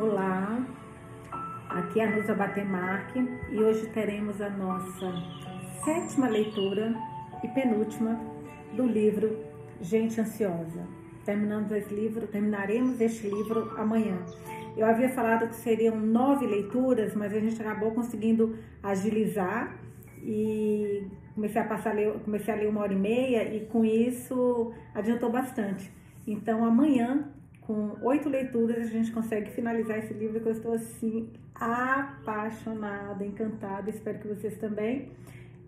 Olá, aqui é a Nusa Batemarque e hoje teremos a nossa sétima leitura e penúltima do livro Gente Ansiosa. Terminamos esse livro, terminaremos este livro amanhã. Eu havia falado que seriam nove leituras, mas a gente acabou conseguindo agilizar e comecei a passar comecei a ler uma hora e meia e com isso adiantou bastante. Então amanhã com oito leituras, a gente consegue finalizar esse livro que eu estou assim apaixonada, encantada. Espero que vocês também.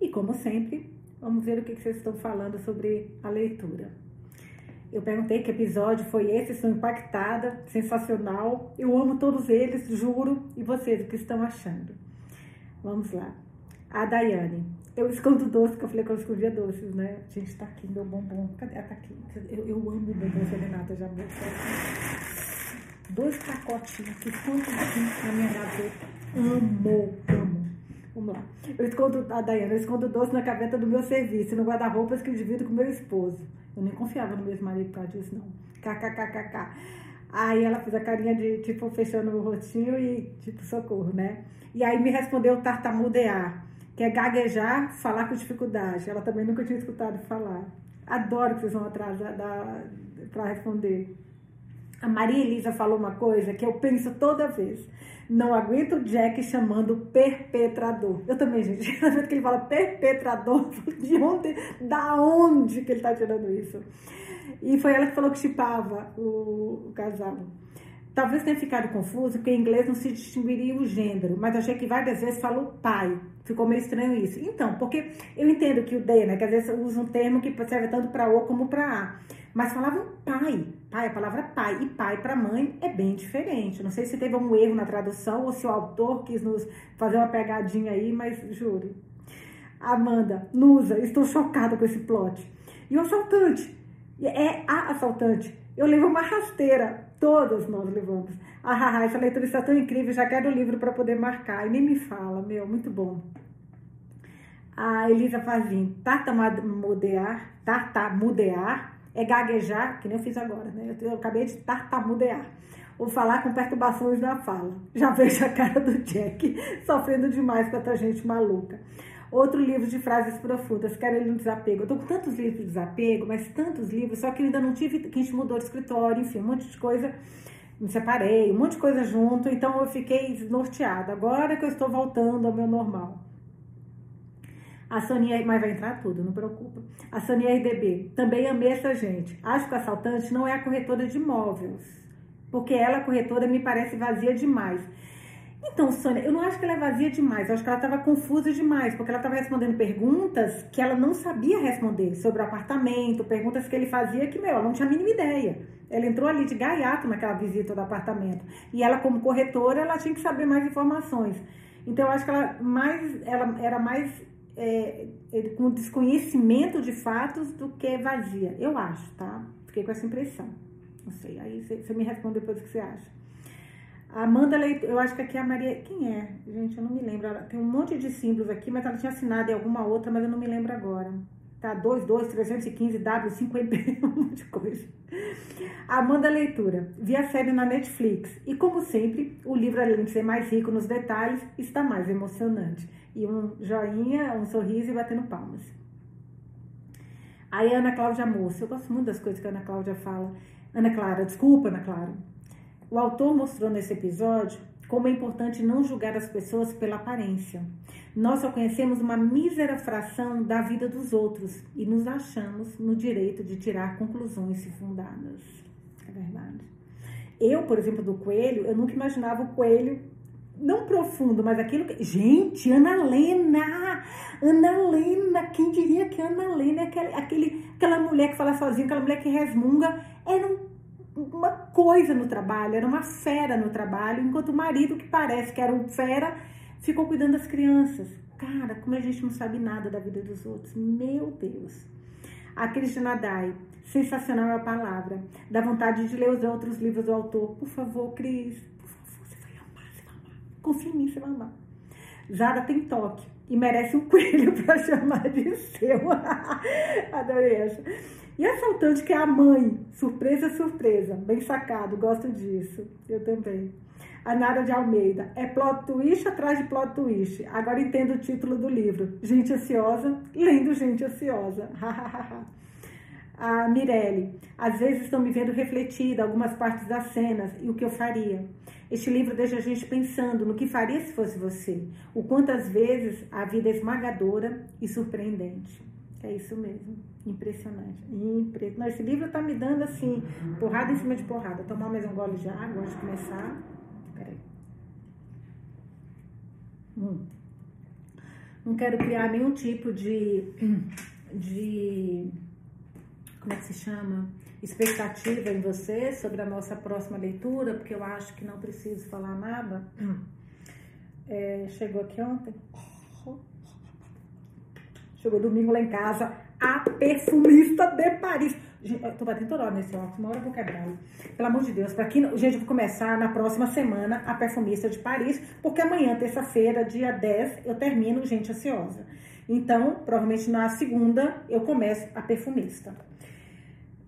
E como sempre, vamos ver o que vocês estão falando sobre a leitura. Eu perguntei que episódio foi esse, estou impactada, sensacional. Eu amo todos eles, juro. E vocês, o que estão achando? Vamos lá. A Daiane. Eu escondo doce, que eu falei que eu escondia doces, né? Gente, tá aqui meu bombom. Cadê? Ah, tá aqui. Eu, eu amo bombom serenata já. Dois pacotinhos que escondo aqui na minha gaveta. Amo, amo. Vamos lá. Eu escondo, a Daiane, eu escondo doce na gaveta do meu serviço, no guarda-roupas que eu divido com meu esposo. Eu nem confiava no meu marido por causa disso, não. KKKKK. Aí ela fez a carinha de, tipo, fechando o rostinho e, tipo, socorro, né? E aí me respondeu tartamudear que é gaguejar, falar com dificuldade. Ela também nunca tinha escutado falar. Adoro que vocês vão atrás para responder. A Maria Elisa falou uma coisa que eu penso toda vez. Não aguento o Jack chamando perpetrador. Eu também, gente. Vez que ele fala perpetrador, de onde, da onde que ele está tirando isso? E foi ela que falou que chipava o, o casal. Talvez tenha ficado confuso, porque em inglês não se distinguiria o gênero, mas achei que várias vezes falou pai. Ficou meio estranho isso. Então, porque eu entendo que o D, né, que às vezes usa um termo que serve tanto para O como para A. Mas falavam pai. Pai, a palavra pai. E pai para mãe é bem diferente. Não sei se teve um erro na tradução ou se o autor quis nos fazer uma pegadinha aí, mas juro. Amanda, Nusa, estou chocada com esse plot. E o assaltante? É a assaltante. Eu levo uma rasteira Todas nós levamos. Ah, essa leitura está tão incrível, já quero o livro para poder marcar. E nem me fala, meu, muito bom. A Elisa Fazim, tartamudear, tartamudear é gaguejar, que nem eu fiz agora, né? Eu, eu acabei de tartamudear. Ou falar com perturbações na fala. Já vejo a cara do Jack sofrendo demais com essa gente maluca. Outro livro de frases profundas, quero ele no desapego. Eu tô com tantos livros de desapego, mas tantos livros, só que ainda não tive, que a gente mudou de escritório, enfim, um monte de coisa. Me separei, um monte de coisa junto, então eu fiquei desnorteada. Agora que eu estou voltando ao meu normal. A Sonia, mas vai entrar tudo, não preocupa. A Sonia RDB, também amei essa gente. Acho que a assaltante não é a corretora de imóveis, porque ela, a corretora, me parece vazia demais. Então, Sônia, eu não acho que ela é vazia demais, eu acho que ela estava confusa demais, porque ela estava respondendo perguntas que ela não sabia responder sobre o apartamento, perguntas que ele fazia que, meu, ela não tinha a mínima ideia. Ela entrou ali de gaiato naquela visita do apartamento. E ela, como corretora, ela tinha que saber mais informações. Então, eu acho que ela, mais, ela era mais é, com desconhecimento de fatos do que vazia. Eu acho, tá? Fiquei com essa impressão. Não sei, aí você me responde depois o que você acha. Amanda Leitor, eu acho que aqui é a Maria. Quem é? Gente, eu não me lembro. Tem um monte de símbolos aqui, mas ela tinha assinado em alguma outra, mas eu não me lembro agora. Tá, 22, 315, W, 50, um monte de coisa. Amanda Leitura. Vi a série na Netflix. E como sempre, o livro, além de ser mais rico nos detalhes, está mais emocionante. E um joinha, um sorriso e batendo palmas. Aí Ana Cláudia Moça. Eu gosto muito das coisas que a Ana Cláudia fala. Ana Clara, desculpa, Ana Clara. O autor mostrou nesse episódio como é importante não julgar as pessoas pela aparência. Nós só conhecemos uma mísera fração da vida dos outros e nos achamos no direito de tirar conclusões fundadas. É verdade. Eu, por exemplo, do coelho, eu nunca imaginava o coelho não profundo, mas aquilo que. Gente, Ana Lena! Ana Lena! Quem diria que Ana Lena é aquele, aquele, aquela mulher que fala sozinha, aquela mulher que resmunga? Era um uma coisa no trabalho, era uma fera no trabalho, enquanto o marido, que parece que era um fera, ficou cuidando das crianças. Cara, como a gente não sabe nada da vida dos outros. Meu Deus. A Cristina Dai, sensacional é a palavra. Dá vontade de ler os outros livros do autor. Por favor, Cris, por favor, você vai amar, você vai amar. Confia em mim, você vai amar. Zara tem toque e merece um coelho para chamar de seu. Adorei essa. E assaltante que é a mãe. Surpresa, surpresa. Bem sacado, gosto disso. Eu também. A Nara de Almeida. É plot twist atrás de plot twist. Agora entendo o título do livro. Gente Ansiosa, lendo Gente Ansiosa. a Mirelle. Às vezes estão me vendo refletida algumas partes das cenas e o que eu faria. Este livro deixa a gente pensando no que faria se fosse você. O quantas vezes a vida é esmagadora e surpreendente. É isso mesmo. Impressionante. Impressionante. Esse livro tá me dando assim, porrada em cima de porrada. Tomar mais um gole de água antes de começar. Peraí. Hum. Não quero criar nenhum tipo de, de. Como é que se chama? Expectativa em você sobre a nossa próxima leitura, porque eu acho que não preciso falar nada. É, chegou aqui ontem. Chegou domingo lá em casa, a perfumista de Paris. Gente, eu tô batendo toda hora nesse óculos, uma hora eu vou quebrar. Pelo amor de Deus, para quem. Gente, eu vou começar na próxima semana a perfumista de Paris, porque amanhã, terça-feira, dia 10, eu termino Gente Ansiosa. Então, provavelmente na segunda, eu começo a perfumista.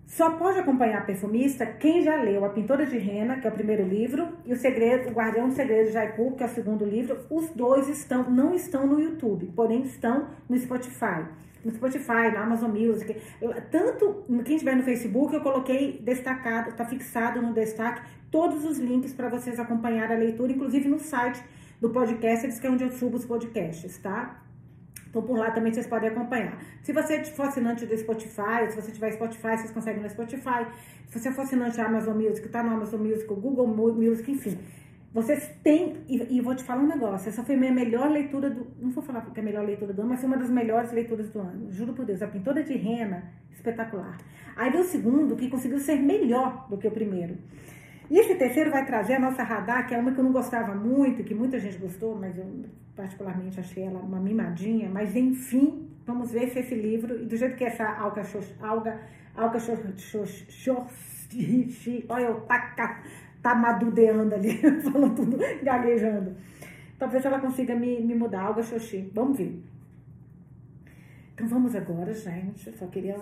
Só pode acompanhar a perfumista quem já leu A Pintora de Rena, que é o primeiro livro, e o Segredo, O Guardião do Segredo de Jaipu, que é o segundo livro. Os dois estão, não estão no YouTube, porém estão no Spotify. No Spotify, na Amazon Music. Eu, tanto quem estiver no Facebook, eu coloquei destacado, está fixado no destaque todos os links para vocês acompanhar a leitura, inclusive no site do podcast, que é onde eu subo os podcasts, tá? Então, por lá também vocês podem acompanhar. Se você for assinante do Spotify, se você tiver Spotify, vocês conseguem no Spotify. Se você for assinante da Amazon Music, tá no Amazon Music, Google Music, enfim. Vocês têm, e, e vou te falar um negócio, essa foi minha melhor leitura do, não vou falar porque é a melhor leitura do ano, mas foi uma das melhores leituras do ano, juro por Deus, a pintora de rena, espetacular. Aí veio o segundo, que conseguiu ser melhor do que o primeiro. E esse terceiro vai trazer a nossa radar, que é uma que eu não gostava muito, que muita gente gostou, mas eu particularmente achei ela uma mimadinha. Mas enfim, vamos ver se esse livro, e do jeito que essa alga, alga, alga, olha, eu tá, tá madudeando ali, falando tudo, gaguejando. Talvez ela consiga me, me mudar, alga xoxi. Vamos ver. Então vamos agora, gente. Eu só queria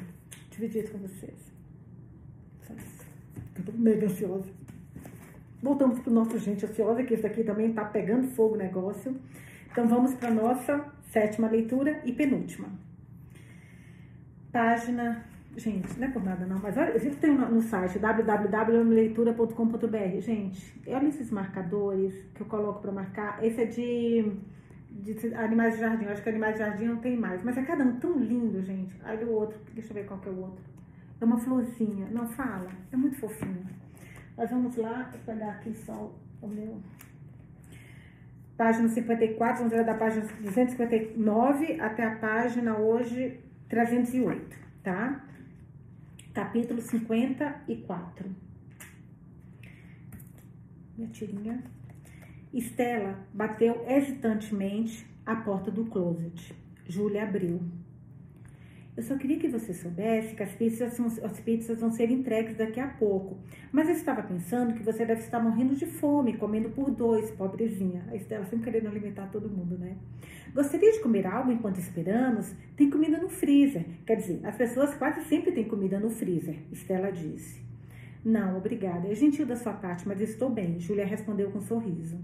dividir isso com vocês. Eu tô mega ansiosa. Voltamos pro nosso gente ansiosa, que isso aqui também tá pegando fogo o negócio. Então vamos para nossa sétima leitura e penúltima. Página. Gente, não é por nada não, mas olha, eu tenho no site www.leitura.com.br. Gente, olha esses marcadores que eu coloco para marcar. Esse é de, de Animais de Jardim. Eu acho que Animais de Jardim não tem mais, mas é cada um tão lindo, gente. Aí o outro, deixa eu ver qual que é o outro. É uma florzinha. Não, fala. É muito fofinho. Nós vamos lá pegar aqui só o meu. Página 54, vamos ver da página 259 até a página hoje 308, tá? Capítulo 54. Minha tirinha. Estela bateu hesitantemente a porta do closet. Júlia abriu. Eu só queria que você soubesse que as pizzas, as pizzas vão ser entregues daqui a pouco. Mas eu estava pensando que você deve estar morrendo de fome, comendo por dois, pobrezinha. A Estela sempre querendo alimentar todo mundo, né? Gostaria de comer algo enquanto esperamos? Tem comida no freezer. Quer dizer, as pessoas quase sempre têm comida no freezer, Estela disse. Não, obrigada. É gentil da sua parte, mas estou bem, Júlia respondeu com um sorriso.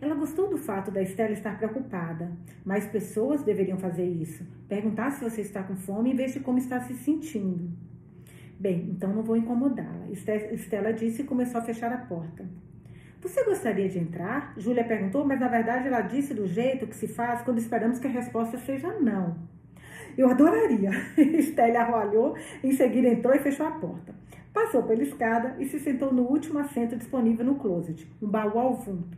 Ela gostou do fato da Estela estar preocupada. Mais pessoas deveriam fazer isso. Perguntar se você está com fome em vez de como está se sentindo. Bem, então não vou incomodá-la. Estela disse e começou a fechar a porta. Você gostaria de entrar? Júlia perguntou, mas na verdade ela disse do jeito que se faz quando esperamos que a resposta seja não. Eu adoraria. Estela arroalhou, em seguida entrou e fechou a porta. Passou pela escada e se sentou no último assento disponível no closet, um baú ao fundo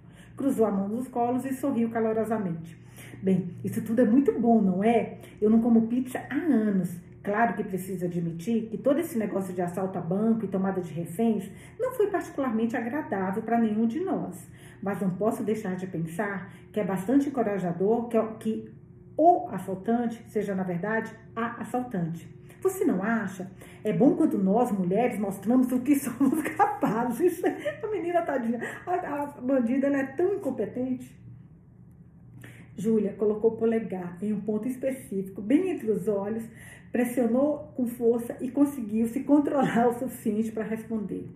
cruzou a mão nos colos e sorriu calorosamente. Bem, isso tudo é muito bom, não é? Eu não como pizza há anos. Claro que preciso admitir que todo esse negócio de assalto a banco e tomada de reféns não foi particularmente agradável para nenhum de nós. Mas não posso deixar de pensar que é bastante encorajador que, que o assaltante seja, na verdade, a assaltante. Você não acha? É bom quando nós, mulheres, mostramos o que somos capazes. A menina tadinha, a, a bandida, ela é tão incompetente. Júlia colocou o polegar em um ponto específico, bem entre os olhos, pressionou com força e conseguiu se controlar o suficiente para responder.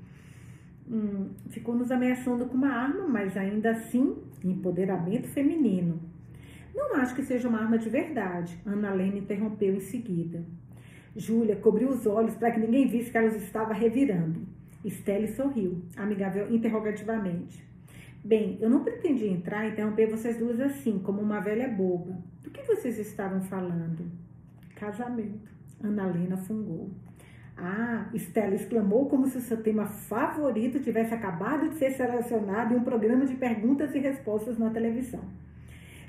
hum, ficou nos ameaçando com uma arma, mas ainda assim, empoderamento feminino. Não acho que seja uma arma de verdade, Ana Lena interrompeu em seguida. Júlia cobriu os olhos para que ninguém visse que ela os estava revirando. Estelle sorriu, amigável interrogativamente. Bem, eu não pretendia entrar e interromper vocês duas assim, como uma velha boba. Do que vocês estavam falando? Casamento. Ana Lena fungou. Ah, Estela exclamou como se o seu tema favorito tivesse acabado de ser selecionado em um programa de perguntas e respostas na televisão.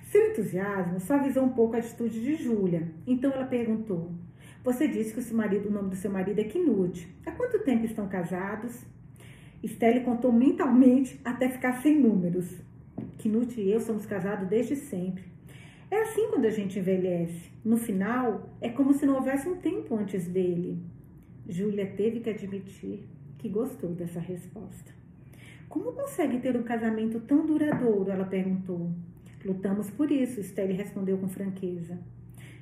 Seu entusiasmo suavizou um pouco a atitude de Júlia. Então ela perguntou: Você disse que o, marido, o nome do seu marido é Knut. Há quanto tempo estão casados? Estelle contou mentalmente até ficar sem números. Knut e eu somos casados desde sempre. É assim quando a gente envelhece. No final, é como se não houvesse um tempo antes dele. Júlia teve que admitir que gostou dessa resposta. Como consegue ter um casamento tão duradouro? Ela perguntou. Lutamos por isso, Estelle respondeu com franqueza.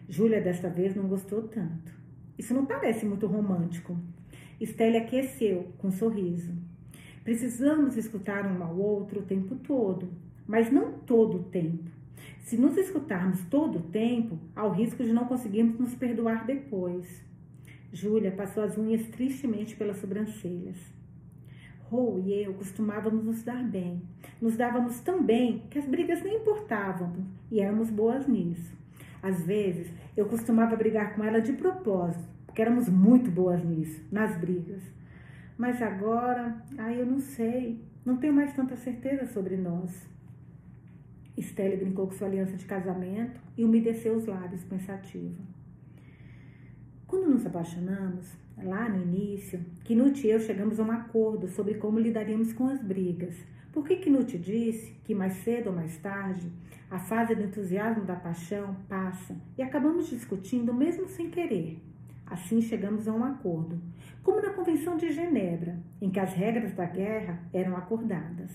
Júlia desta vez não gostou tanto. Isso não parece muito romântico. Estelle aqueceu com um sorriso. Precisamos escutar um ao outro o tempo todo, mas não todo o tempo. Se nos escutarmos todo o tempo, há o risco de não conseguirmos nos perdoar depois. Júlia passou as unhas tristemente pelas sobrancelhas. Rô e eu costumávamos nos dar bem. Nos dávamos tão bem que as brigas nem importavam e éramos boas nisso. Às vezes, eu costumava brigar com ela de propósito, porque éramos muito boas nisso, nas brigas. Mas agora, ai, eu não sei, não tenho mais tanta certeza sobre nós. Estelle brincou com sua aliança de casamento e umedeceu os lábios pensativa. Quando nos apaixonamos, lá no início, Knut e eu chegamos a um acordo sobre como lidaríamos com as brigas. Porque Knut disse que mais cedo ou mais tarde, a fase do entusiasmo da paixão passa e acabamos discutindo mesmo sem querer. Assim chegamos a um acordo, como na Convenção de Genebra, em que as regras da guerra eram acordadas.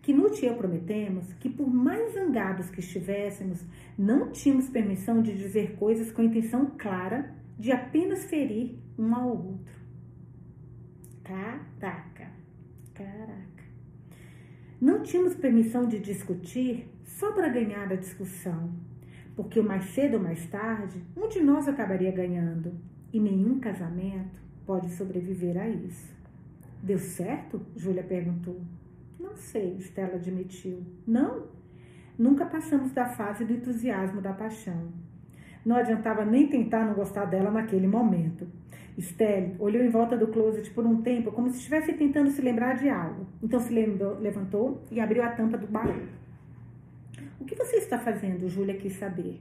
Knut e eu prometemos que, por mais zangados que estivéssemos, não tínhamos permissão de dizer coisas com intenção clara de apenas ferir um ao outro. Caraca, caraca. Não tínhamos permissão de discutir só para ganhar a discussão, porque mais cedo ou mais tarde um de nós acabaria ganhando e nenhum casamento pode sobreviver a isso. Deu certo? Júlia perguntou. Não sei, Estela admitiu. Não? Nunca passamos da fase do entusiasmo da paixão. Não adiantava nem tentar não gostar dela naquele momento. Estelle olhou em volta do closet por um tempo, como se estivesse tentando se lembrar de algo. Então se lembrou, levantou e abriu a tampa do baú. O que você está fazendo? Júlia quis saber.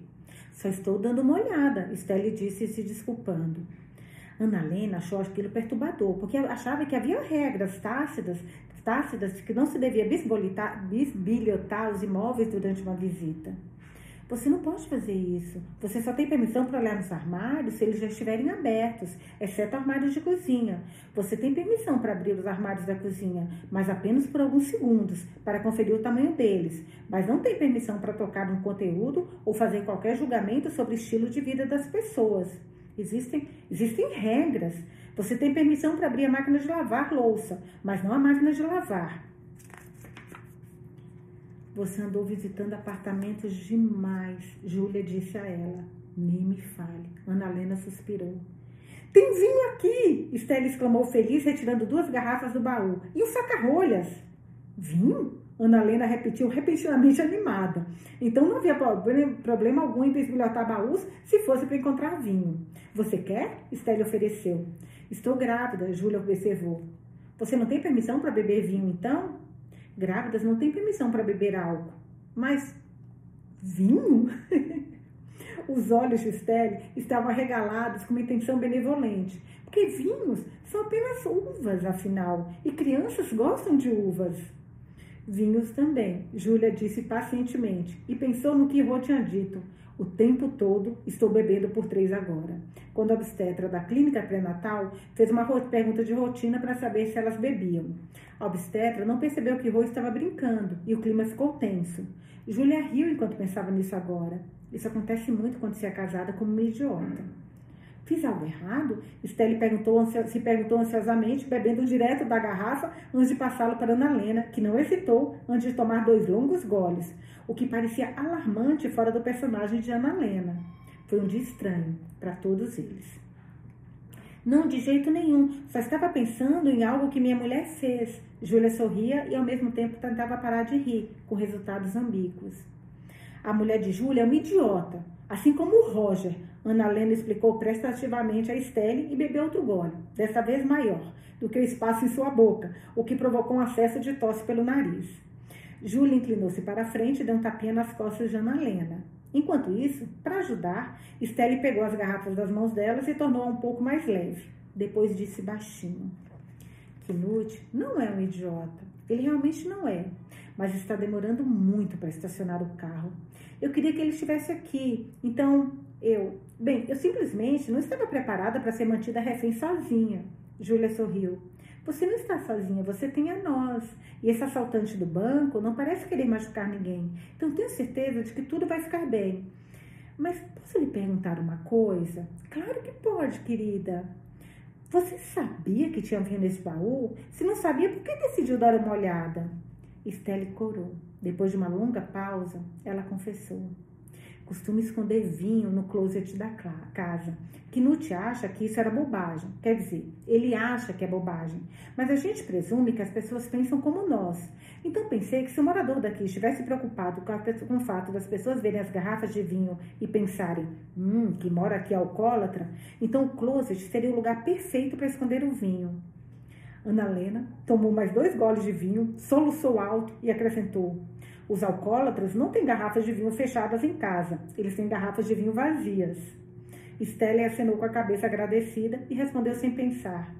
Só estou dando uma olhada, Estelle disse, se desculpando. Ana Lena achou aquilo perturbador, porque achava que havia regras tácidas, tácidas que não se devia bisbilhotar os imóveis durante uma visita. Você não pode fazer isso. Você só tem permissão para olhar nos armários se eles já estiverem abertos, exceto armários de cozinha. Você tem permissão para abrir os armários da cozinha, mas apenas por alguns segundos, para conferir o tamanho deles. Mas não tem permissão para tocar no conteúdo ou fazer qualquer julgamento sobre o estilo de vida das pessoas. Existem, existem regras. Você tem permissão para abrir a máquina de lavar louça, mas não a máquina de lavar. Você andou visitando apartamentos demais, Júlia disse a ela. Nem me fale. Ana Helena suspirou. Tem vinho aqui! Estela exclamou feliz, retirando duas garrafas do baú. E o saca-rolhas? Vinho? Ana Helena repetiu repentinamente animada. Então não havia problema algum em bisbilhotar baús se fosse para encontrar vinho. Você quer? Estela ofereceu. Estou grávida, Júlia observou. Você não tem permissão para beber vinho, então? Grávidas não têm permissão para beber álcool. Mas vinho? Os olhos de Estelle estavam arregalados com uma intenção benevolente. Porque vinhos são apenas uvas, afinal, e crianças gostam de uvas. Vinhos também, Júlia disse pacientemente, e pensou no que Rô tinha dito. O tempo todo estou bebendo por três agora. Quando a obstetra da clínica pré-natal fez uma pergunta de rotina para saber se elas bebiam. A obstetra não percebeu que Rô estava brincando e o clima ficou tenso. Júlia riu enquanto pensava nisso agora. Isso acontece muito quando se é casada como uma idiota. Fiz algo errado? Stelle perguntou, se perguntou ansiosamente, bebendo direto da garrafa antes de passá-lo para Ana Lena, que não hesitou antes de tomar dois longos goles, o que parecia alarmante fora do personagem de Ana Lena. Foi um dia estranho para todos eles. Não, de jeito nenhum. Só estava pensando em algo que minha mulher fez. Júlia sorria e ao mesmo tempo tentava parar de rir, com resultados ambíguos. A mulher de Júlia é uma idiota, assim como o Roger, Ana Lena explicou prestativamente a Estelle e bebeu outro gole, dessa vez maior do que o espaço em sua boca, o que provocou um acesso de tosse pelo nariz. Júlia inclinou-se para a frente e deu um tapinha nas costas de Ana Lena. Enquanto isso, para ajudar, Estelle pegou as garrafas das mãos delas e tornou-a um pouco mais leve. Depois disse baixinho: Knut não é um idiota. Ele realmente não é. Mas está demorando muito para estacionar o carro. Eu queria que ele estivesse aqui. Então, eu. Bem, eu simplesmente não estava preparada para ser mantida refém sozinha. Júlia sorriu. Você não está sozinha, você tem a nós. E esse assaltante do banco não parece querer machucar ninguém. Então tenho certeza de que tudo vai ficar bem. Mas posso lhe perguntar uma coisa? Claro que pode, querida. Você sabia que tinha vinho nesse baú? Se não sabia, por que decidiu dar uma olhada? Estelle corou. Depois de uma longa pausa, ela confessou. Costumo esconder vinho no closet da casa. Knut acha que isso era bobagem. Quer dizer, ele acha que é bobagem. Mas a gente presume que as pessoas pensam como nós. Então pensei que se o morador daqui estivesse preocupado com, o fato das pessoas verem as garrafas de vinho e pensarem, hum, que mora aqui alcoólatra, então o closet seria o lugar perfeito para esconder o vinho. Ana Lena tomou mais dois goles de vinho, soluçou alto e acrescentou: os alcoólatras não têm garrafas de vinho fechadas em casa, eles têm garrafas de vinho vazias. Estela acenou com a cabeça agradecida e respondeu sem pensar.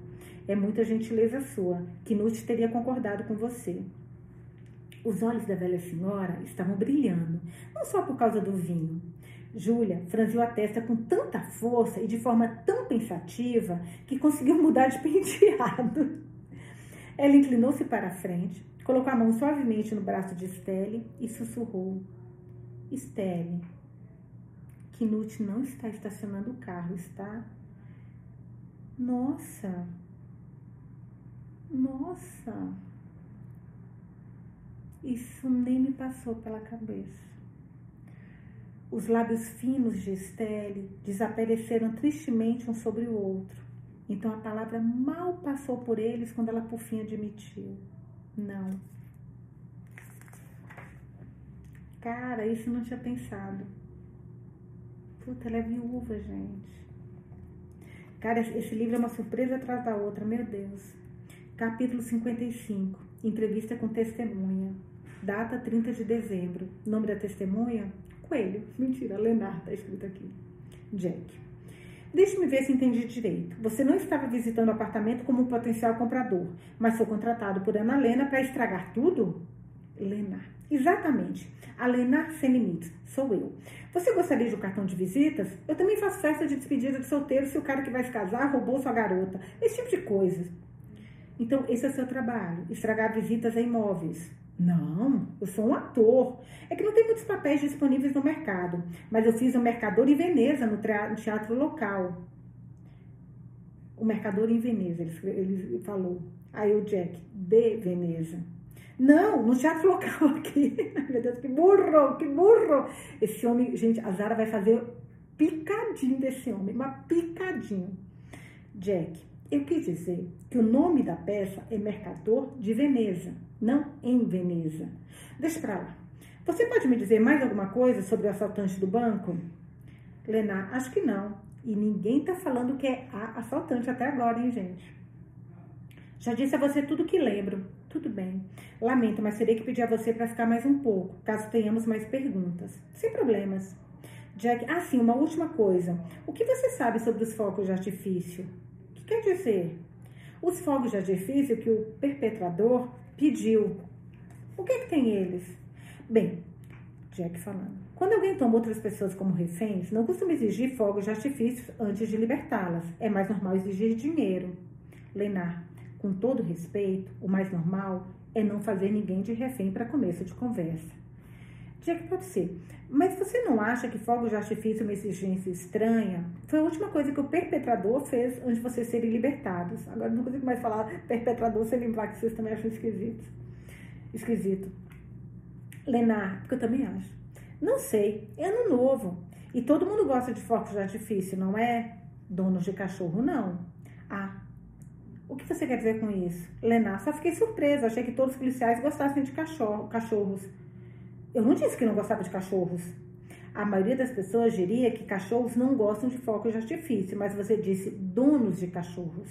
É muita gentileza sua, que Knut teria concordado com você. Os olhos da velha senhora estavam brilhando, não só por causa do vinho. Júlia franziu a testa com tanta força e de forma tão pensativa que conseguiu mudar de penteado. Ela inclinou-se para a frente, Colocou a mão suavemente no braço de Estelle e sussurrou: Estelle, Knut não está estacionando o carro, está? Nossa! Nossa! Isso nem me passou pela cabeça. Os lábios finos de Estelle desapareceram tristemente um sobre o outro. Então a palavra mal passou por eles quando ela por fim admitiu. Não. Cara, isso eu não tinha pensado. Puta, ela é viúva, gente. Cara, esse livro é uma surpresa atrás da outra, meu Deus. Capítulo 55. Entrevista com testemunha. Data 30 de dezembro. Nome da testemunha? Coelho. Mentira, Leonardo tá escrito aqui. Jack. Deixe-me ver se entendi direito. Você não estava visitando o apartamento como um potencial comprador, mas foi contratado por Ana Lena para estragar tudo? Lena. Exatamente. A Lena Sem Limites. Sou eu. Você gostaria de um cartão de visitas? Eu também faço festa de despedida de solteiro se o cara que vai se casar roubou sua garota. Esse tipo de coisa. Então, esse é o seu trabalho. Estragar visitas a imóveis. Não, eu sou um ator. É que não tem muitos papéis disponíveis no mercado, mas eu fiz o Mercador em Veneza, no teatro local. O Mercador em Veneza, ele, ele falou. Aí o Jack, de Veneza. Não, no teatro local aqui. Meu Deus, que burro, que burro. Esse homem, gente, a Zara vai fazer picadinho desse homem, uma picadinho. Jack, eu quis dizer que o nome da peça é Mercador de Veneza não em Veneza. Deixa pra lá. Você pode me dizer mais alguma coisa sobre o assaltante do banco? Lenar, acho que não. E ninguém tá falando que é a assaltante até agora, hein, gente? Já disse a você tudo que lembro. Tudo bem. Lamento, mas terei que pedir a você para ficar mais um pouco, caso tenhamos mais perguntas. Sem problemas. Jack, ah, sim, uma última coisa. O que você sabe sobre os focos de artifício? O que quer dizer? Os fogos de artifício que o perpetrador pediu. O que, é que tem eles? Bem, Jack falando. Quando alguém toma outras pessoas como reféns, não costuma exigir fogos de artifício antes de libertá-las. É mais normal exigir dinheiro. Lenar, com todo respeito, o mais normal é não fazer ninguém de refém para começo de conversa. Jack, pode ser. Mas você não acha que fogo de artifício é uma exigência estranha? Foi a última coisa que o perpetrador fez antes de vocês serem libertados. Agora não consigo mais falar perpetrador sem lembrar que vocês também acham esquisito. Esquisito. Lenar, porque eu também acho. Não sei, é ano novo. E todo mundo gosta de fogos de artifício, não é? Donos de cachorro, não. Ah, o que você quer dizer com isso? Lenar, só fiquei surpresa. Achei que todos os policiais gostassem de cachorro, cachorros. Eu não disse que não gostava de cachorros. A maioria das pessoas diria que cachorros não gostam de fogos de artifício, mas você disse donos de cachorros.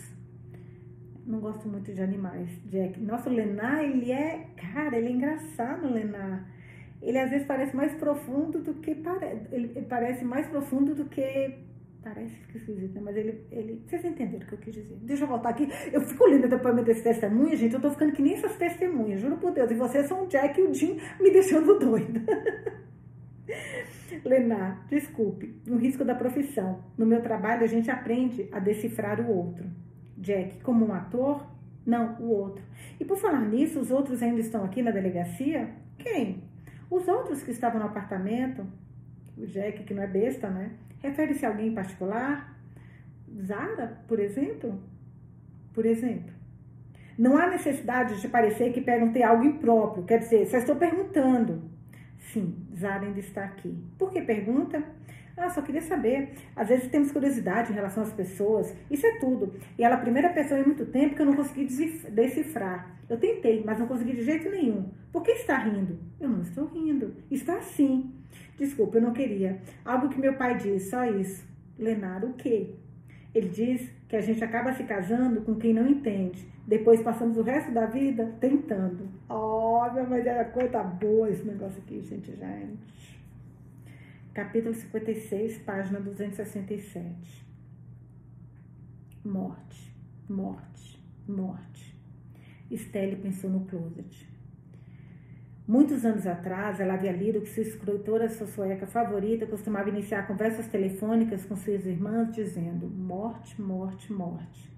Não gosto muito de animais, Jack. Nossa, o Lenar, ele é. Cara, ele é engraçado, Lenar. Ele às vezes parece mais profundo do que. Pare... Ele parece mais profundo do que Parece que esquisito, né? Mas ele, ele. Vocês entenderam o que eu quis dizer. Deixa eu voltar aqui. Eu fico lendo o depoimento desse testemunha, gente. Eu tô ficando que nem essas testemunhas, juro por Deus. E vocês são o Jack e o Jim me deixando doida. Lenar, desculpe. Um risco da profissão. No meu trabalho, a gente aprende a decifrar o outro. Jack, como um ator? Não, o outro. E por falar nisso, os outros ainda estão aqui na delegacia? Quem? Os outros que estavam no apartamento. O Jack, que não é besta, né? Refere-se a alguém em particular? Zara, por exemplo? Por exemplo. Não há necessidade de parecer que perguntei algo impróprio. Quer dizer, só estou perguntando. Sim, Zara ainda está aqui. Por que pergunta? Ah, só queria saber. Às vezes temos curiosidade em relação às pessoas. Isso é tudo. E ela é a primeira pessoa em muito tempo que eu não consegui decifrar. Eu tentei, mas não consegui de jeito nenhum. Por que está rindo? Eu não estou rindo. Está assim. Desculpa, eu não queria. Algo que meu pai diz, só isso. Lenar, o quê? Ele diz que a gente acaba se casando com quem não entende. Depois passamos o resto da vida tentando. Óbvio, mas era coisa boa esse negócio aqui, gente, gente. Capítulo 56, página 267. Morte, morte, morte. Stelle pensou no closet. Muitos anos atrás, ela havia lido que sua escritora sueca favorita costumava iniciar conversas telefônicas com suas irmãs dizendo morte, morte, morte.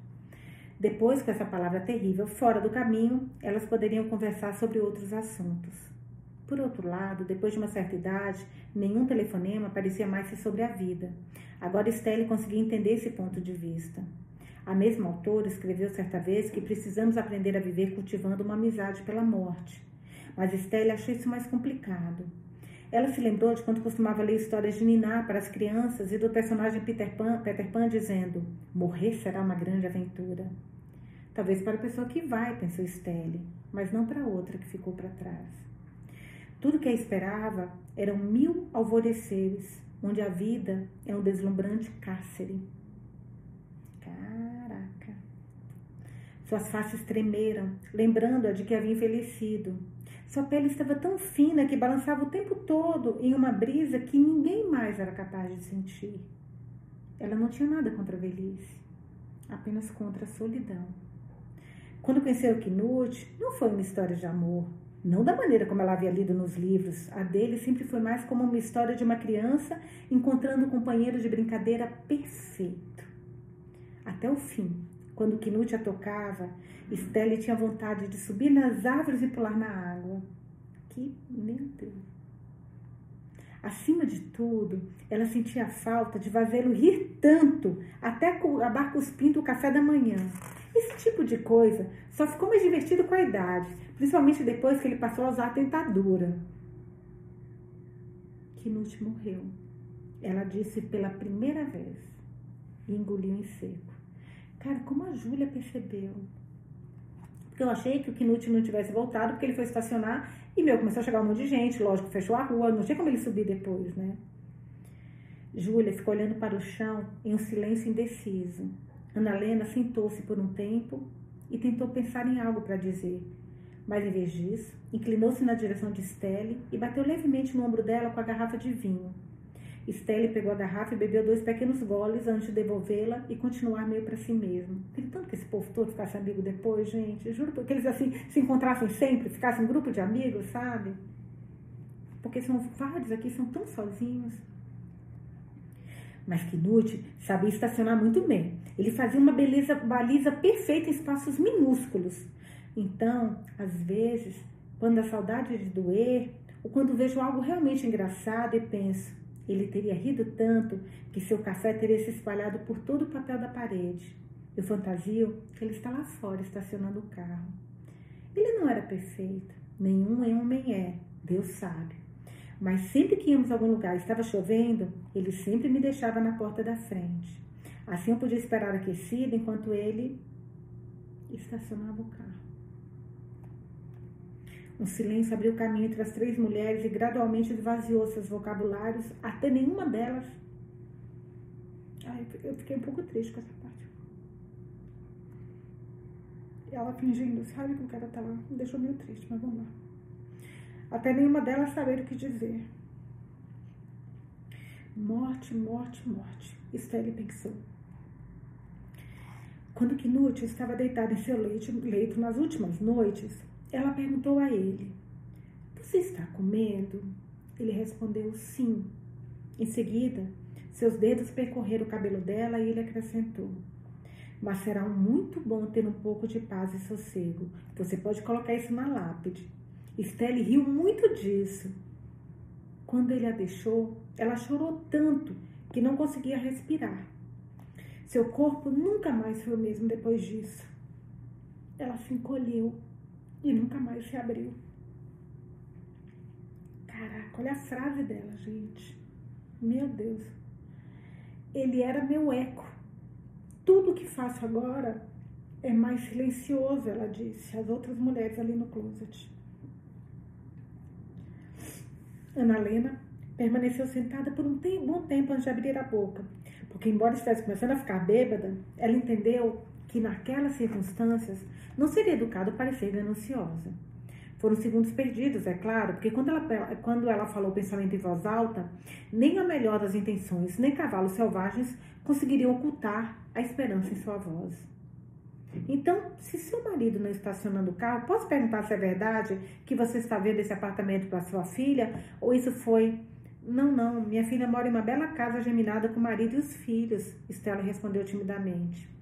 Depois, com essa palavra terrível fora do caminho, elas poderiam conversar sobre outros assuntos. Por outro lado, depois de uma certa idade, nenhum telefonema parecia mais ser sobre a vida. Agora Stelle conseguia entender esse ponto de vista. A mesma autora escreveu certa vez que precisamos aprender a viver cultivando uma amizade pela morte mas Estelle achou isso mais complicado. Ela se lembrou de quando costumava ler histórias de Niná para as crianças e do personagem Peter Pan, Peter Pan dizendo: Morrer será uma grande aventura. Talvez para a pessoa que vai, pensou Estelle, mas não para outra que ficou para trás. Tudo que a esperava eram mil alvoreceres, onde a vida é um deslumbrante cárcere. Caraca! Suas faces tremeram, lembrando-a de que havia envelhecido sua pele estava tão fina que balançava o tempo todo em uma brisa que ninguém mais era capaz de sentir. Ela não tinha nada contra a velhice, apenas contra a solidão. Quando conheceu o Knut, não foi uma história de amor, não da maneira como ela havia lido nos livros. A dele sempre foi mais como uma história de uma criança encontrando um companheiro de brincadeira perfeito. Até o fim, quando Knut a tocava, Stelle tinha vontade de subir nas árvores e pular na água. Que, meu Deus. Acima de tudo, ela sentia a falta de vazê-lo rir tanto, até acabar cuspindo o café da manhã. Esse tipo de coisa só ficou mais divertido com a idade, principalmente depois que ele passou a usar a tentadura. Knut morreu. Ela disse pela primeira vez e engoliu em seco. Cara, como a Júlia percebeu? Porque eu achei que o Knut não tivesse voltado, porque ele foi estacionar e, meu, começou a chegar um monte de gente, lógico, fechou a rua, não tinha como ele subir depois, né? Júlia ficou olhando para o chão em um silêncio indeciso. Ana Helena sentou-se por um tempo e tentou pensar em algo para dizer. Mas em vez disso, inclinou-se na direção de Stelle e bateu levemente no ombro dela com a garrafa de vinho. Stelle pegou a garrafa e bebeu dois pequenos goles antes de devolvê-la e continuar meio para si mesmo. Queria tanto que esse povo todo ficasse amigo depois, gente. Juro que eles assim se encontrassem sempre, ficassem um grupo de amigos, sabe? Porque são vários aqui, são tão sozinhos. Mas Knut sabia estacionar muito bem. Ele fazia uma beleza, baliza perfeita em espaços minúsculos. Então, às vezes, quando a saudade de doer ou quando vejo algo realmente engraçado e penso, ele teria rido tanto que seu café teria se espalhado por todo o papel da parede. Eu fantasio que ele está lá fora estacionando o carro. Ele não era perfeito, nenhum homem é, Deus sabe. Mas sempre que íamos a algum lugar e estava chovendo, ele sempre me deixava na porta da frente. Assim eu podia esperar aquecido enquanto ele estacionava o carro. Um silêncio abriu caminho entre as três mulheres e gradualmente esvaziou seus vocabulários, até nenhuma delas. Ai, eu fiquei um pouco triste com essa parte. Ela fingindo, sabe que o cara tá lá, me deixou meio triste, mas vamos lá. Até nenhuma delas sabia o que dizer. Morte, morte, morte. Estelle pensou. Quando Knut estava deitado em seu leito nas últimas noites, ela perguntou a ele: Você está com medo? Ele respondeu sim. Em seguida, seus dedos percorreram o cabelo dela e ele acrescentou: Mas será muito bom ter um pouco de paz e sossego. Você pode colocar isso na lápide. Estelle riu muito disso. Quando ele a deixou, ela chorou tanto que não conseguia respirar. Seu corpo nunca mais foi o mesmo depois disso. Ela se encolheu e nunca mais se abriu. Caraca, olha a frase dela, gente. Meu Deus. Ele era meu eco. Tudo que faço agora é mais silencioso, ela disse às outras mulheres ali no closet. Ana Lena permaneceu sentada por um bom tempo antes de abrir a boca, porque, embora estivesse começando a ficar bêbada, ela entendeu que naquelas circunstâncias não seria educado parecer gananciosa. Foram segundos perdidos, é claro, porque quando ela, quando ela falou o pensamento em voz alta, nem a melhor das intenções, nem cavalos selvagens conseguiriam ocultar a esperança em sua voz. Então, se seu marido não está estacionando o carro, posso perguntar se é verdade que você está vendo esse apartamento para sua filha? Ou isso foi. Não, não, minha filha mora em uma bela casa geminada com o marido e os filhos, Estela respondeu timidamente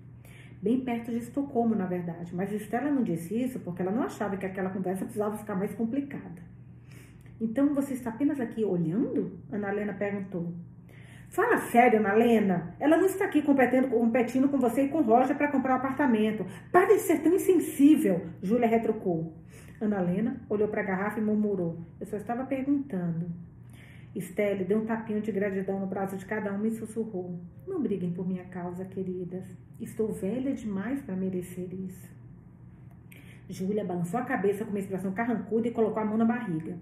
bem perto de Estocolmo, na verdade. Mas Estela não disse isso porque ela não achava que aquela conversa precisava ficar mais complicada. Então você está apenas aqui olhando? Ana Helena perguntou. Fala sério, Ana Helena. Ela não está aqui competindo, competindo com você e com Roger para comprar um apartamento. Pare de ser tão insensível, Júlia retrucou. Ana Helena olhou para a garrafa e murmurou. Eu só estava perguntando. Estelle deu um tapinho de gratidão no braço de cada uma e sussurrou: Não briguem por minha causa, queridas. Estou velha demais para merecer isso. Júlia balançou a cabeça com uma expressão carrancuda e colocou a mão na barriga.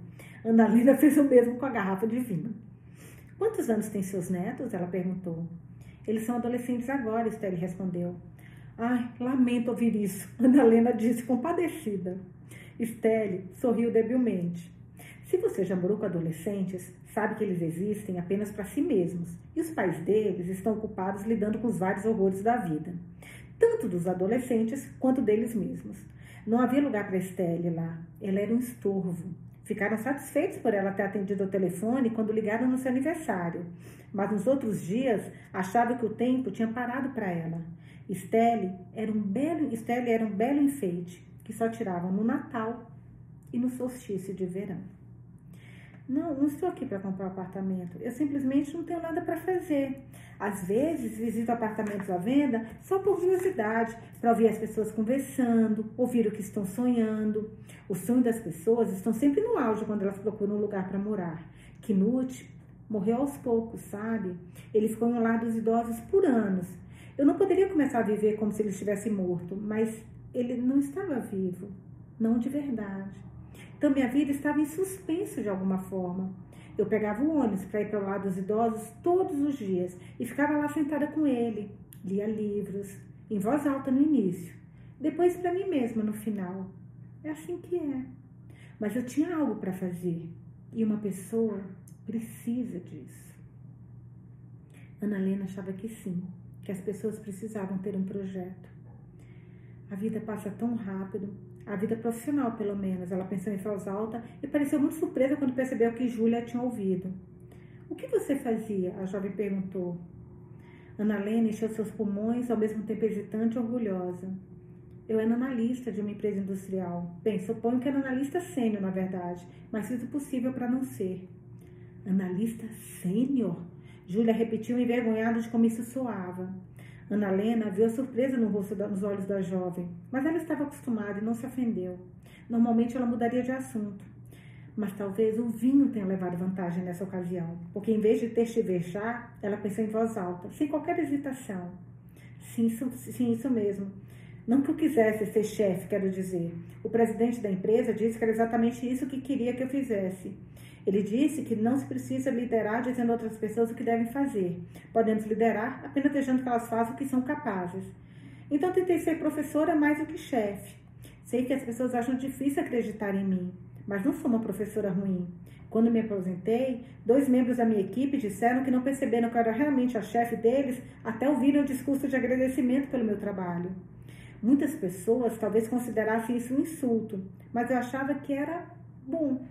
Ana Lina fez o mesmo com a garrafa de vinho. Quantos anos têm seus netos? Ela perguntou. Eles são adolescentes agora, Estelle respondeu. Ai, lamento ouvir isso, Ana Helena disse compadecida. Estelle sorriu debilmente. Se você já morou com adolescentes, sabe que eles existem apenas para si mesmos e os pais deles estão ocupados lidando com os vários horrores da vida, tanto dos adolescentes quanto deles mesmos. Não havia lugar para Estelle lá, ela era um estorvo. Ficaram satisfeitos por ela ter atendido ao telefone quando ligaram no seu aniversário, mas nos outros dias achavam que o tempo tinha parado para ela. Estelle era um belo, Estelle era um belo enfeite que só tiravam no Natal e no solstício de verão. Não, não estou aqui para comprar um apartamento. Eu simplesmente não tenho nada para fazer. Às vezes visito apartamentos à venda só por curiosidade, para ouvir as pessoas conversando, ouvir o que estão sonhando. O sonho das pessoas estão sempre no auge quando elas procuram um lugar para morar. Knut morreu aos poucos, sabe? Ele ficou um lar dos idosos por anos. Eu não poderia começar a viver como se ele estivesse morto, mas ele não estava vivo, não de verdade. Então, minha vida estava em suspenso de alguma forma. Eu pegava o ônibus para ir para o lado dos idosos todos os dias e ficava lá sentada com ele. Lia livros, em voz alta no início, depois para mim mesma no final. É assim que é. Mas eu tinha algo para fazer e uma pessoa precisa disso. Ana Helena achava que sim, que as pessoas precisavam ter um projeto. A vida passa tão rápido a vida profissional, pelo menos. Ela pensou em voz alta e pareceu muito surpresa quando percebeu que Júlia tinha ouvido. O que você fazia? A jovem perguntou. Ana Helena encheu seus pulmões, ao mesmo tempo hesitante e orgulhosa. Eu era analista de uma empresa industrial. Bem, suponho que era analista sênior, na verdade, mas fiz o possível para não ser. Analista sênior? Júlia repetiu envergonhada de como isso soava. Ana Lena viu a surpresa no rosto, nos olhos da jovem, mas ela estava acostumada e não se ofendeu. Normalmente ela mudaria de assunto. Mas talvez o vinho tenha levado vantagem nessa ocasião, porque em vez de testivejar, ela pensou em voz alta, sem qualquer hesitação. Sim, isso, sim, isso mesmo. Não que eu quisesse ser chefe, quero dizer. O presidente da empresa disse que era exatamente isso que queria que eu fizesse. Ele disse que não se precisa liderar dizendo a outras pessoas o que devem fazer. Podemos liderar apenas deixando que elas façam o que são capazes. Então tentei ser professora mais do que chefe. Sei que as pessoas acham difícil acreditar em mim, mas não sou uma professora ruim. Quando me aposentei, dois membros da minha equipe disseram que não perceberam que eu era realmente a chefe deles até ouvirem o discurso de agradecimento pelo meu trabalho. Muitas pessoas talvez considerassem isso um insulto, mas eu achava que era bom.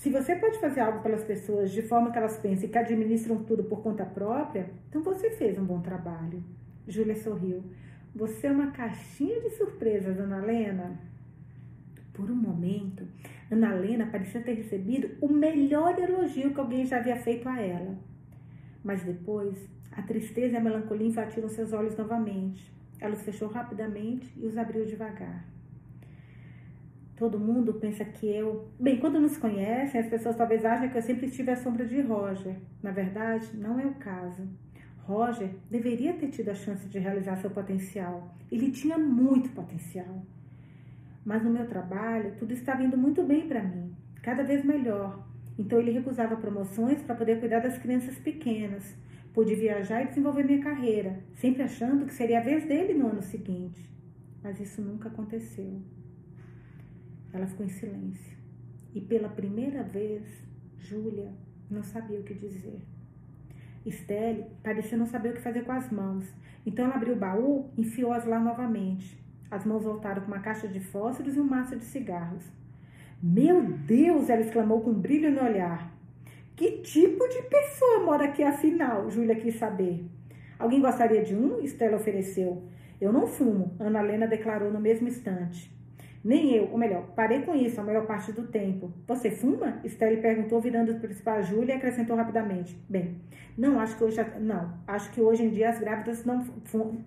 Se você pode fazer algo pelas pessoas de forma que elas pensem que administram tudo por conta própria, então você fez um bom trabalho. Júlia sorriu. Você é uma caixinha de surpresas, Ana Lena. Por um momento, Ana Lena parecia ter recebido o melhor elogio que alguém já havia feito a ela. Mas depois, a tristeza e a melancolia invadiram seus olhos novamente. Ela os fechou rapidamente e os abriu devagar. Todo mundo pensa que eu. Bem, quando nos conhecem, as pessoas talvez achem que eu sempre estive à sombra de Roger. Na verdade, não é o caso. Roger deveria ter tido a chance de realizar seu potencial. Ele tinha muito potencial. Mas no meu trabalho, tudo estava indo muito bem para mim, cada vez melhor. Então ele recusava promoções para poder cuidar das crianças pequenas. Pude viajar e desenvolver minha carreira, sempre achando que seria a vez dele no ano seguinte. Mas isso nunca aconteceu. Ela ficou em silêncio. E pela primeira vez, Júlia não sabia o que dizer. Estelle parecia não saber o que fazer com as mãos. Então ela abriu o baú e enfiou-as lá novamente. As mãos voltaram com uma caixa de fósforos e um maço de cigarros. Meu Deus! Ela exclamou com brilho no olhar. Que tipo de pessoa mora aqui afinal? Júlia quis saber. Alguém gostaria de um? Estela ofereceu. Eu não fumo, Ana Lena declarou no mesmo instante. Nem eu, ou melhor, parei com isso a maior parte do tempo. Você fuma? Estelle perguntou, virando para Júlia e acrescentou rapidamente. Bem, não acho que hoje. Não, acho que hoje em dia as grávidas não fumam.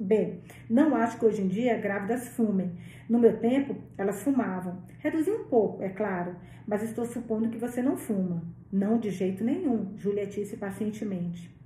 Bem, não acho que hoje em dia grávidas fumem. No meu tempo, elas fumavam. Reduzi um pouco, é claro, mas estou supondo que você não fuma. Não, de jeito nenhum, Júlia disse pacientemente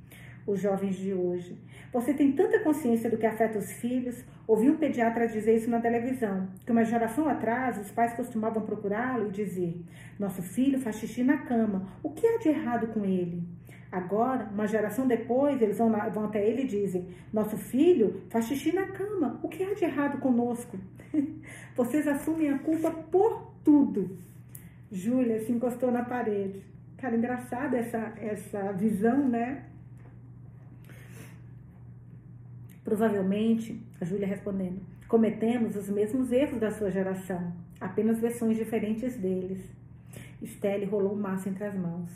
os jovens de hoje. Você tem tanta consciência do que afeta os filhos. Ouvi um pediatra dizer isso na televisão, que uma geração atrás os pais costumavam procurá-lo e dizer: Nosso filho faz xixi na cama, o que há de errado com ele? Agora, uma geração depois, eles vão, vão até ele e dizem: Nosso filho faz xixi na cama, o que há de errado conosco? Vocês assumem a culpa por tudo. Júlia se encostou na parede. Cara, engraçada essa, essa visão, né? Provavelmente, a Júlia respondendo, cometemos os mesmos erros da sua geração, apenas versões diferentes deles. Stelle rolou o maço entre as mãos.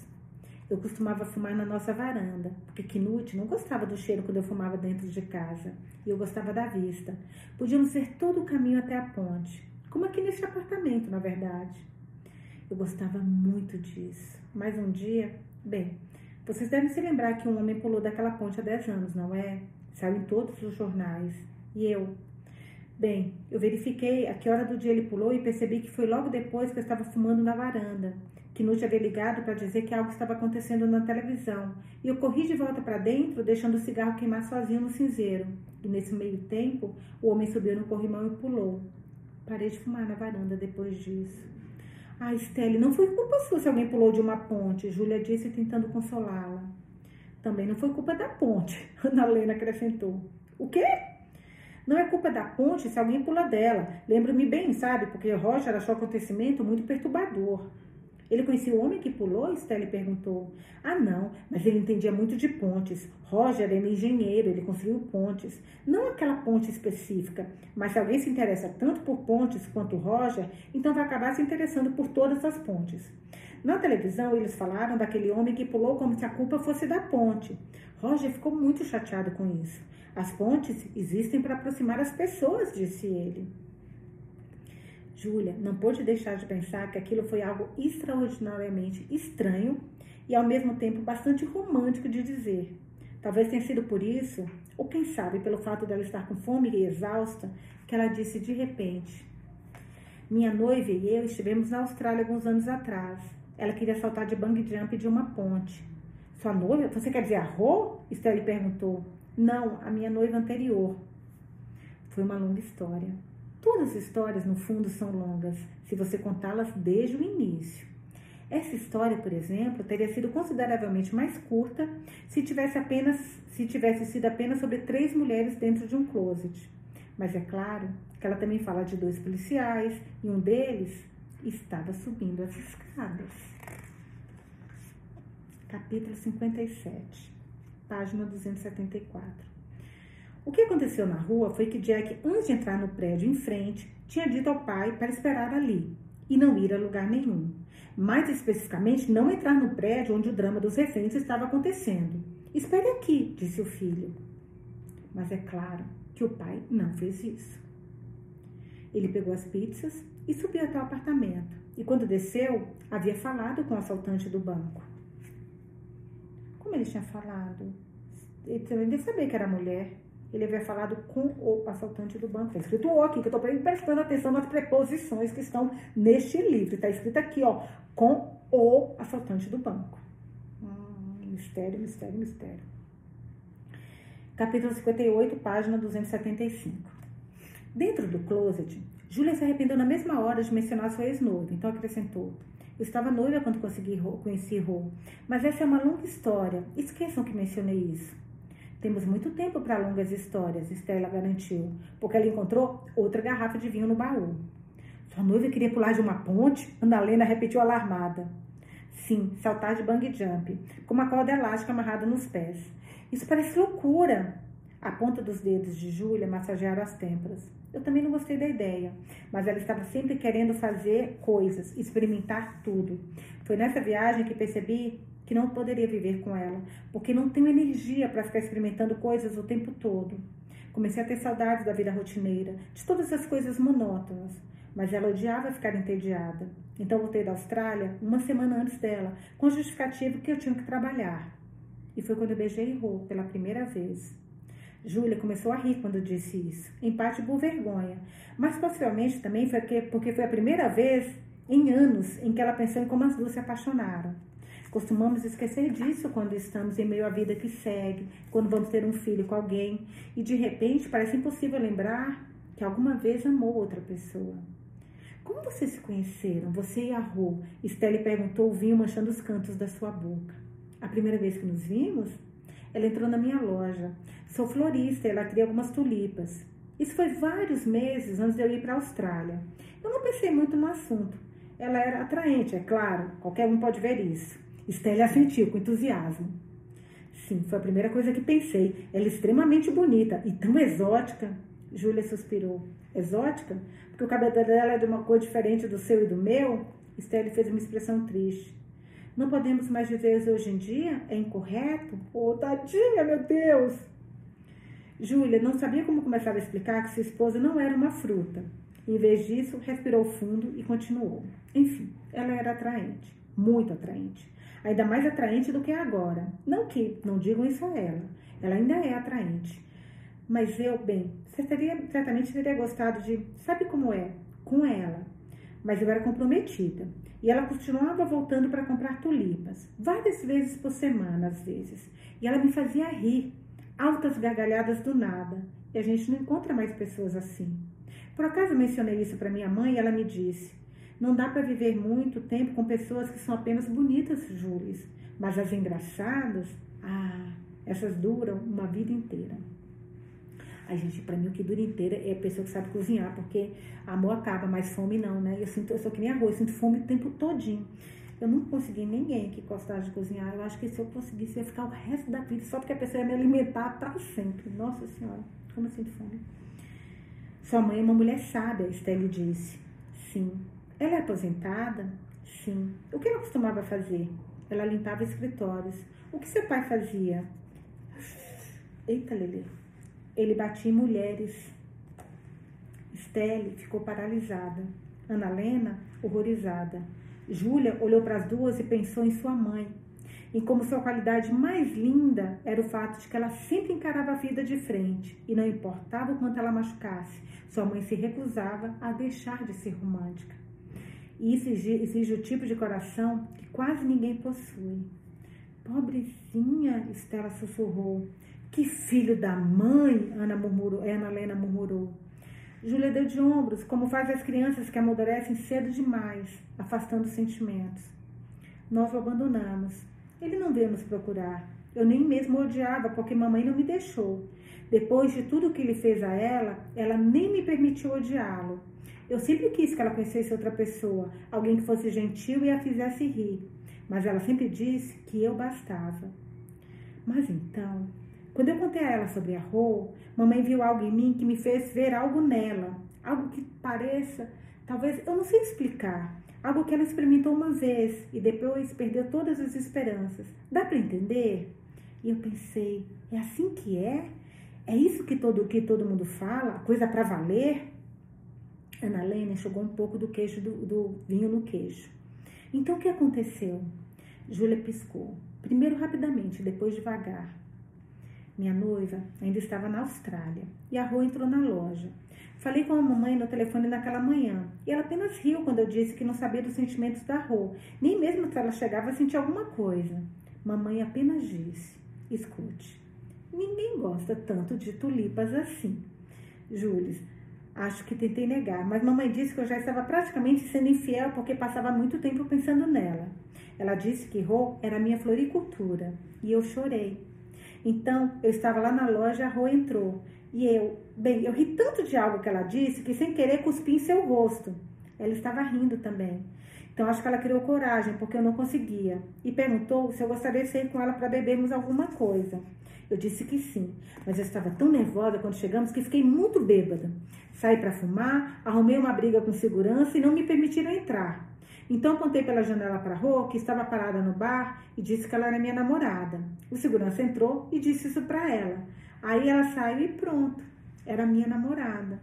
Eu costumava fumar na nossa varanda, porque Knut não gostava do cheiro quando eu fumava dentro de casa. E eu gostava da vista. Podíamos ser todo o caminho até a ponte, como aqui neste apartamento, na verdade. Eu gostava muito disso. Mas um dia, bem, vocês devem se lembrar que um homem pulou daquela ponte há 10 anos, não é? Saiu em todos os jornais. E eu? Bem, eu verifiquei a que hora do dia ele pulou e percebi que foi logo depois que eu estava fumando na varanda. Knut havia ligado para dizer que algo estava acontecendo na televisão. E eu corri de volta para dentro, deixando o cigarro queimar sozinho no cinzeiro. E nesse meio tempo, o homem subiu no corrimão e pulou. Parei de fumar na varanda depois disso. Ah, Estelle, não foi culpa sua se alguém pulou de uma ponte, Júlia disse tentando consolá-la. Também não foi culpa da ponte, Ana Helena acrescentou. O quê? Não é culpa da ponte se alguém pula dela. Lembro-me bem, sabe? Porque Roger achou o acontecimento muito perturbador. Ele conhecia o homem que pulou? Stelle perguntou. Ah, não, mas ele entendia muito de pontes. Roger era engenheiro, ele construiu pontes. Não aquela ponte específica, mas se alguém se interessa tanto por pontes quanto Roger, então vai acabar se interessando por todas as pontes. Na televisão, eles falaram daquele homem que pulou como se a culpa fosse da ponte. Roger ficou muito chateado com isso. As pontes existem para aproximar as pessoas, disse ele. Júlia não pôde deixar de pensar que aquilo foi algo extraordinariamente estranho e ao mesmo tempo bastante romântico de dizer. Talvez tenha sido por isso, ou quem sabe pelo fato dela estar com fome e exausta, que ela disse de repente: Minha noiva e eu estivemos na Austrália alguns anos atrás. Ela queria saltar de bang jump de uma ponte. Sua noiva? Você quer dizer a Rô? Estelle perguntou. Não, a minha noiva anterior. Foi uma longa história. Todas as histórias, no fundo, são longas, se você contá-las desde o início. Essa história, por exemplo, teria sido consideravelmente mais curta se tivesse apenas se tivesse sido apenas sobre três mulheres dentro de um closet. Mas é claro que ela também fala de dois policiais e um deles estava subindo as escadas. Capítulo 57, página 274. O que aconteceu na rua foi que Jack, antes de entrar no prédio em frente, tinha dito ao pai para esperar ali e não ir a lugar nenhum. Mais especificamente, não entrar no prédio onde o drama dos reféns estava acontecendo. Espere aqui, disse o filho. Mas é claro que o pai não fez isso. Ele pegou as pizzas e subiu até o apartamento. E quando desceu, havia falado com o assaltante do banco. Como ele tinha falado? Ele também devia saber que era mulher. Ele havia falado com o assaltante do banco. Está escrito o aqui, que eu estou prestando atenção nas preposições que estão neste livro. Está escrito aqui, ó, com o assaltante do banco. Hum, mistério, mistério, mistério. Capítulo 58, página 275. Dentro do closet, Júlia se arrependeu na mesma hora de mencionar sua ex-noiva, então acrescentou. Eu estava noiva quando consegui, conheci Rô, mas essa é uma longa história. Esqueçam que mencionei isso. Temos muito tempo para longas histórias, Estela garantiu, porque ela encontrou outra garrafa de vinho no baú. Sua noiva queria pular de uma ponte? Lena repetiu alarmada. Sim, saltar de bang jump, com uma corda elástica amarrada nos pés. Isso parece loucura. A ponta dos dedos de Júlia massagearam as têmporas. Eu também não gostei da ideia, mas ela estava sempre querendo fazer coisas, experimentar tudo. Foi nessa viagem que percebi que não poderia viver com ela, porque não tenho energia para ficar experimentando coisas o tempo todo. Comecei a ter saudades da vida rotineira, de todas as coisas monótonas, mas ela odiava ficar entediada. Então voltei da Austrália uma semana antes dela, com justificativo que eu tinha que trabalhar. E foi quando eu beijei Rô pela primeira vez. Júlia começou a rir quando disse isso, em parte por vergonha, mas possivelmente também foi porque foi a primeira vez em anos em que ela pensou em como as duas se apaixonaram. Costumamos esquecer disso quando estamos em meio à vida que segue, quando vamos ter um filho com alguém e de repente parece impossível lembrar que alguma vez amou outra pessoa. Como vocês se conheceram? Você e a Rô? Estelle perguntou, o vinho manchando os cantos da sua boca. A primeira vez que nos vimos, ela entrou na minha loja. Sou florista, ela cria algumas tulipas. Isso foi vários meses antes de eu ir para a Austrália. Eu não pensei muito no assunto. Ela era atraente, é claro, qualquer um pode ver isso. Estelle assentiu com entusiasmo. Sim, foi a primeira coisa que pensei. Ela é extremamente bonita e tão exótica. Júlia suspirou. Exótica? Porque o cabelo dela é de uma cor diferente do seu e do meu? Estelle fez uma expressão triste. Não podemos mais viver isso hoje em dia? É incorreto? Oh, tadinha, meu Deus! Júlia não sabia como começar a explicar que sua esposa não era uma fruta. Em vez disso, respirou fundo e continuou. Enfim, ela era atraente, muito atraente. Ainda mais atraente do que agora. Não que não digam isso a ela. Ela ainda é atraente. Mas eu, bem, certamente teria gostado de. Sabe como é? Com ela. Mas eu era comprometida. E ela continuava voltando para comprar tulipas, várias vezes por semana, às vezes. E ela me fazia rir, altas gargalhadas do nada. E a gente não encontra mais pessoas assim. Por acaso mencionei isso para minha mãe e ela me disse: Não dá para viver muito tempo com pessoas que são apenas bonitas, Júlia, mas as engraçadas, ah, essas duram uma vida inteira. Ai, gente, pra mim o que dura inteira é a pessoa que sabe cozinhar, porque amor acaba, mas fome não, né? Eu sinto, eu sou que nem arroz, eu sinto fome o tempo todinho. Eu nunca consegui ninguém que gostasse de cozinhar. Eu acho que se eu conseguisse, ia ficar o resto da vida só porque a pessoa ia me alimentar para sempre. Nossa Senhora, como eu sinto fome. Sua mãe é uma mulher sábia, Estelle disse. Sim. Ela é aposentada? Sim. O que ela costumava fazer? Ela limpava escritórios. O que seu pai fazia? Eita, Lelê. ele batia em mulheres. Estelle ficou paralisada. Ana Lena, horrorizada. Júlia olhou para as duas e pensou em sua mãe, em como sua qualidade mais linda era o fato de que ela sempre encarava a vida de frente e não importava o quanto ela machucasse, sua mãe se recusava a deixar de ser romântica. E isso exige o tipo de coração que quase ninguém possui. Pobrezinha, Estela sussurrou. Que filho da mãe, Ana, murmurou, Ana Lena murmurou. Júlia deu de ombros, como faz as crianças que amadurecem cedo demais, afastando sentimentos. Nós o abandonamos. Ele não veio nos procurar. Eu nem mesmo odiava, porque mamãe não me deixou. Depois de tudo que ele fez a ela, ela nem me permitiu odiá-lo. Eu sempre quis que ela conhecesse outra pessoa, alguém que fosse gentil e a fizesse rir. Mas ela sempre disse que eu bastava. Mas então, quando eu contei a ela sobre a Rô, mamãe viu algo em mim que me fez ver algo nela. Algo que pareça, talvez, eu não sei explicar. Algo que ela experimentou uma vez e depois perdeu todas as esperanças. Dá para entender? E eu pensei, é assim que é? É isso que todo, que todo mundo fala? Coisa para valer? Ana Lena enxugou um pouco do queijo do, do vinho no queijo. Então o que aconteceu? Júlia piscou. Primeiro rapidamente, depois devagar. Minha noiva ainda estava na Austrália e a Rô entrou na loja. Falei com a mamãe no telefone naquela manhã e ela apenas riu quando eu disse que não sabia dos sentimentos da Rô, nem mesmo se ela chegava a sentir alguma coisa. Mamãe apenas disse: Escute, Ninguém gosta tanto de tulipas assim. Júlia, acho que tentei negar, mas mamãe disse que eu já estava praticamente sendo infiel porque passava muito tempo pensando nela. Ela disse que Rô era minha floricultura e eu chorei. Então eu estava lá na loja, a Rô entrou e eu, bem, eu ri tanto de algo que ela disse que sem querer cuspi em seu rosto. Ela estava rindo também. Então acho que ela criou coragem porque eu não conseguia e perguntou se eu gostaria de sair com ela para bebermos alguma coisa. Eu disse que sim, mas eu estava tão nervosa quando chegamos que fiquei muito bêbada. Saí para fumar, arrumei uma briga com segurança e não me permitiram entrar. Então apontei pela janela para Rô, que estava parada no bar, e disse que ela era minha namorada. O segurança entrou e disse isso para ela. Aí ela saiu e pronto, era minha namorada.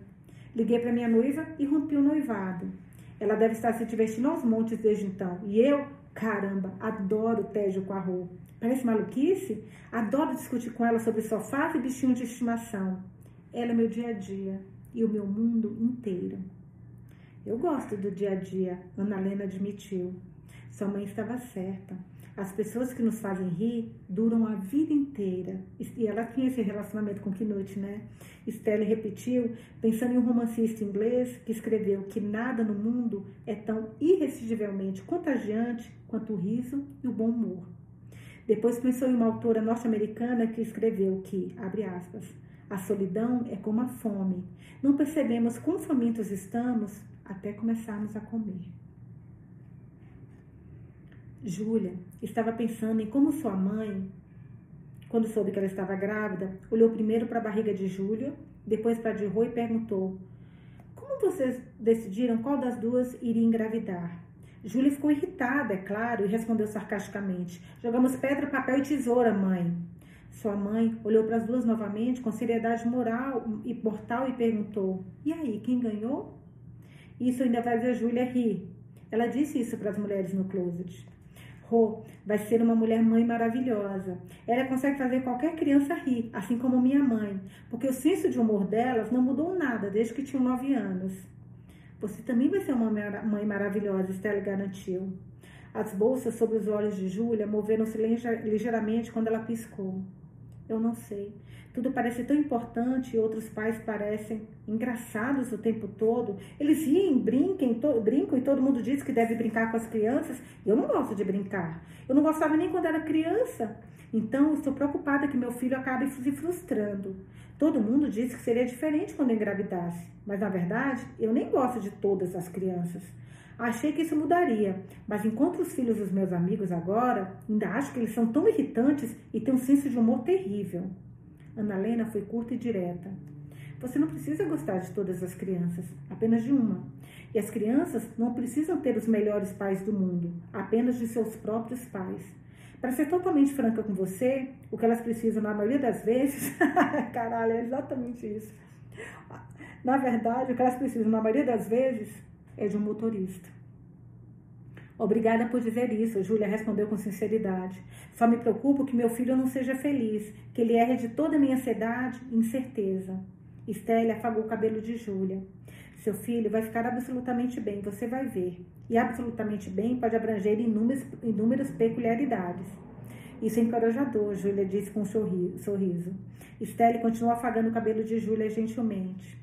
Liguei para minha noiva e rompi o noivado. Ela deve estar se divertindo aos montes desde então. E eu, caramba, adoro tédio com a Rô. Parece maluquice? Adoro discutir com ela sobre sofás e bichinhos de estimação. Ela é meu dia a dia e o meu mundo inteiro. Eu gosto do dia a dia, Ana Helena admitiu. Sua mãe estava certa. As pessoas que nos fazem rir duram a vida inteira. E ela tinha esse relacionamento com Knut, né? Stella repetiu, pensando em um romancista inglês que escreveu que nada no mundo é tão irresistivelmente contagiante quanto o riso e o bom humor. Depois pensou em uma autora norte-americana que escreveu que, abre aspas, a solidão é como a fome. Não percebemos quão famintos estamos até começarmos a comer. Júlia estava pensando em como sua mãe, quando soube que ela estava grávida, olhou primeiro para a barriga de Júlia, depois para a de Rô e perguntou: Como vocês decidiram qual das duas iria engravidar? Júlia ficou irritada, é claro, e respondeu sarcasticamente: Jogamos pedra, papel e tesoura, mãe. Sua mãe olhou para as duas novamente com seriedade moral e mortal e perguntou: E aí, quem ganhou? Isso ainda fazia Júlia rir. Ela disse isso para as mulheres no closet. Rô vai ser uma mulher mãe maravilhosa. Ela consegue fazer qualquer criança rir, assim como minha mãe, porque o senso de humor delas não mudou nada desde que tinham nove anos. Você também vai ser uma mãe maravilhosa, Estela garantiu. As bolsas sobre os olhos de Júlia moveram-se ligeiramente quando ela piscou. Eu não sei. Tudo parece tão importante e outros pais parecem engraçados o tempo todo. Eles riem, brinquem, to, brincam e todo mundo diz que deve brincar com as crianças. Eu não gosto de brincar. Eu não gostava nem quando era criança. Então, estou preocupada que meu filho acabe se frustrando. Todo mundo disse que seria diferente quando engravidasse, mas na verdade eu nem gosto de todas as crianças. Achei que isso mudaria, mas enquanto os filhos dos meus amigos agora, ainda acho que eles são tão irritantes e têm um senso de humor terrível. Ana Lena foi curta e direta. Você não precisa gostar de todas as crianças, apenas de uma. E as crianças não precisam ter os melhores pais do mundo, apenas de seus próprios pais. Para ser totalmente franca com você, o que elas precisam na maioria das vezes, caralho, é exatamente isso. Na verdade, o que elas precisam na maioria das vezes é de um motorista. Obrigada por dizer isso, Júlia respondeu com sinceridade. Só me preocupo que meu filho não seja feliz, que ele erre de toda a minha ansiedade e incerteza. Estela afagou o cabelo de Júlia. Seu filho vai ficar absolutamente bem, você vai ver. E absolutamente bem pode abranger inúmeras, inúmeras peculiaridades. Isso é encorajador, Júlia disse com um sorriso. Estelle continuou afagando o cabelo de Júlia gentilmente.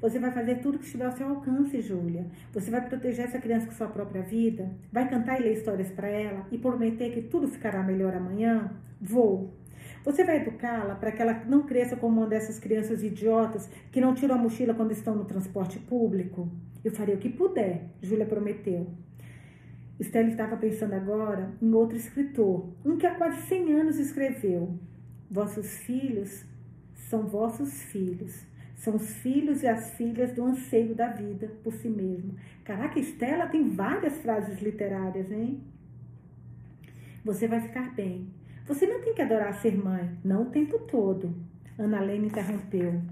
Você vai fazer tudo que estiver ao seu alcance, Júlia. Você vai proteger essa criança com sua própria vida? Vai cantar e ler histórias para ela e prometer que tudo ficará melhor amanhã? Vou. Você vai educá-la para que ela não cresça como uma dessas crianças idiotas que não tiram a mochila quando estão no transporte público? Eu farei o que puder, Júlia prometeu. Estela estava pensando agora em outro escritor, um que há quase 100 anos escreveu: Vossos filhos são vossos filhos são os filhos e as filhas do anseio da vida por si mesmo. Caraca, Estela tem várias frases literárias, hein? Você vai ficar bem. Você não tem que adorar ser mãe, não o tempo todo. Ana Lena interrompeu.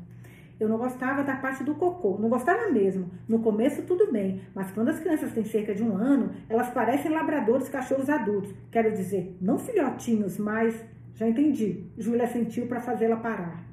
Eu não gostava da parte do cocô, não gostava mesmo. No começo tudo bem, mas quando as crianças têm cerca de um ano, elas parecem labradores cachorros adultos. Quero dizer, não filhotinhos, mas já entendi. Júlia sentiu para fazê-la parar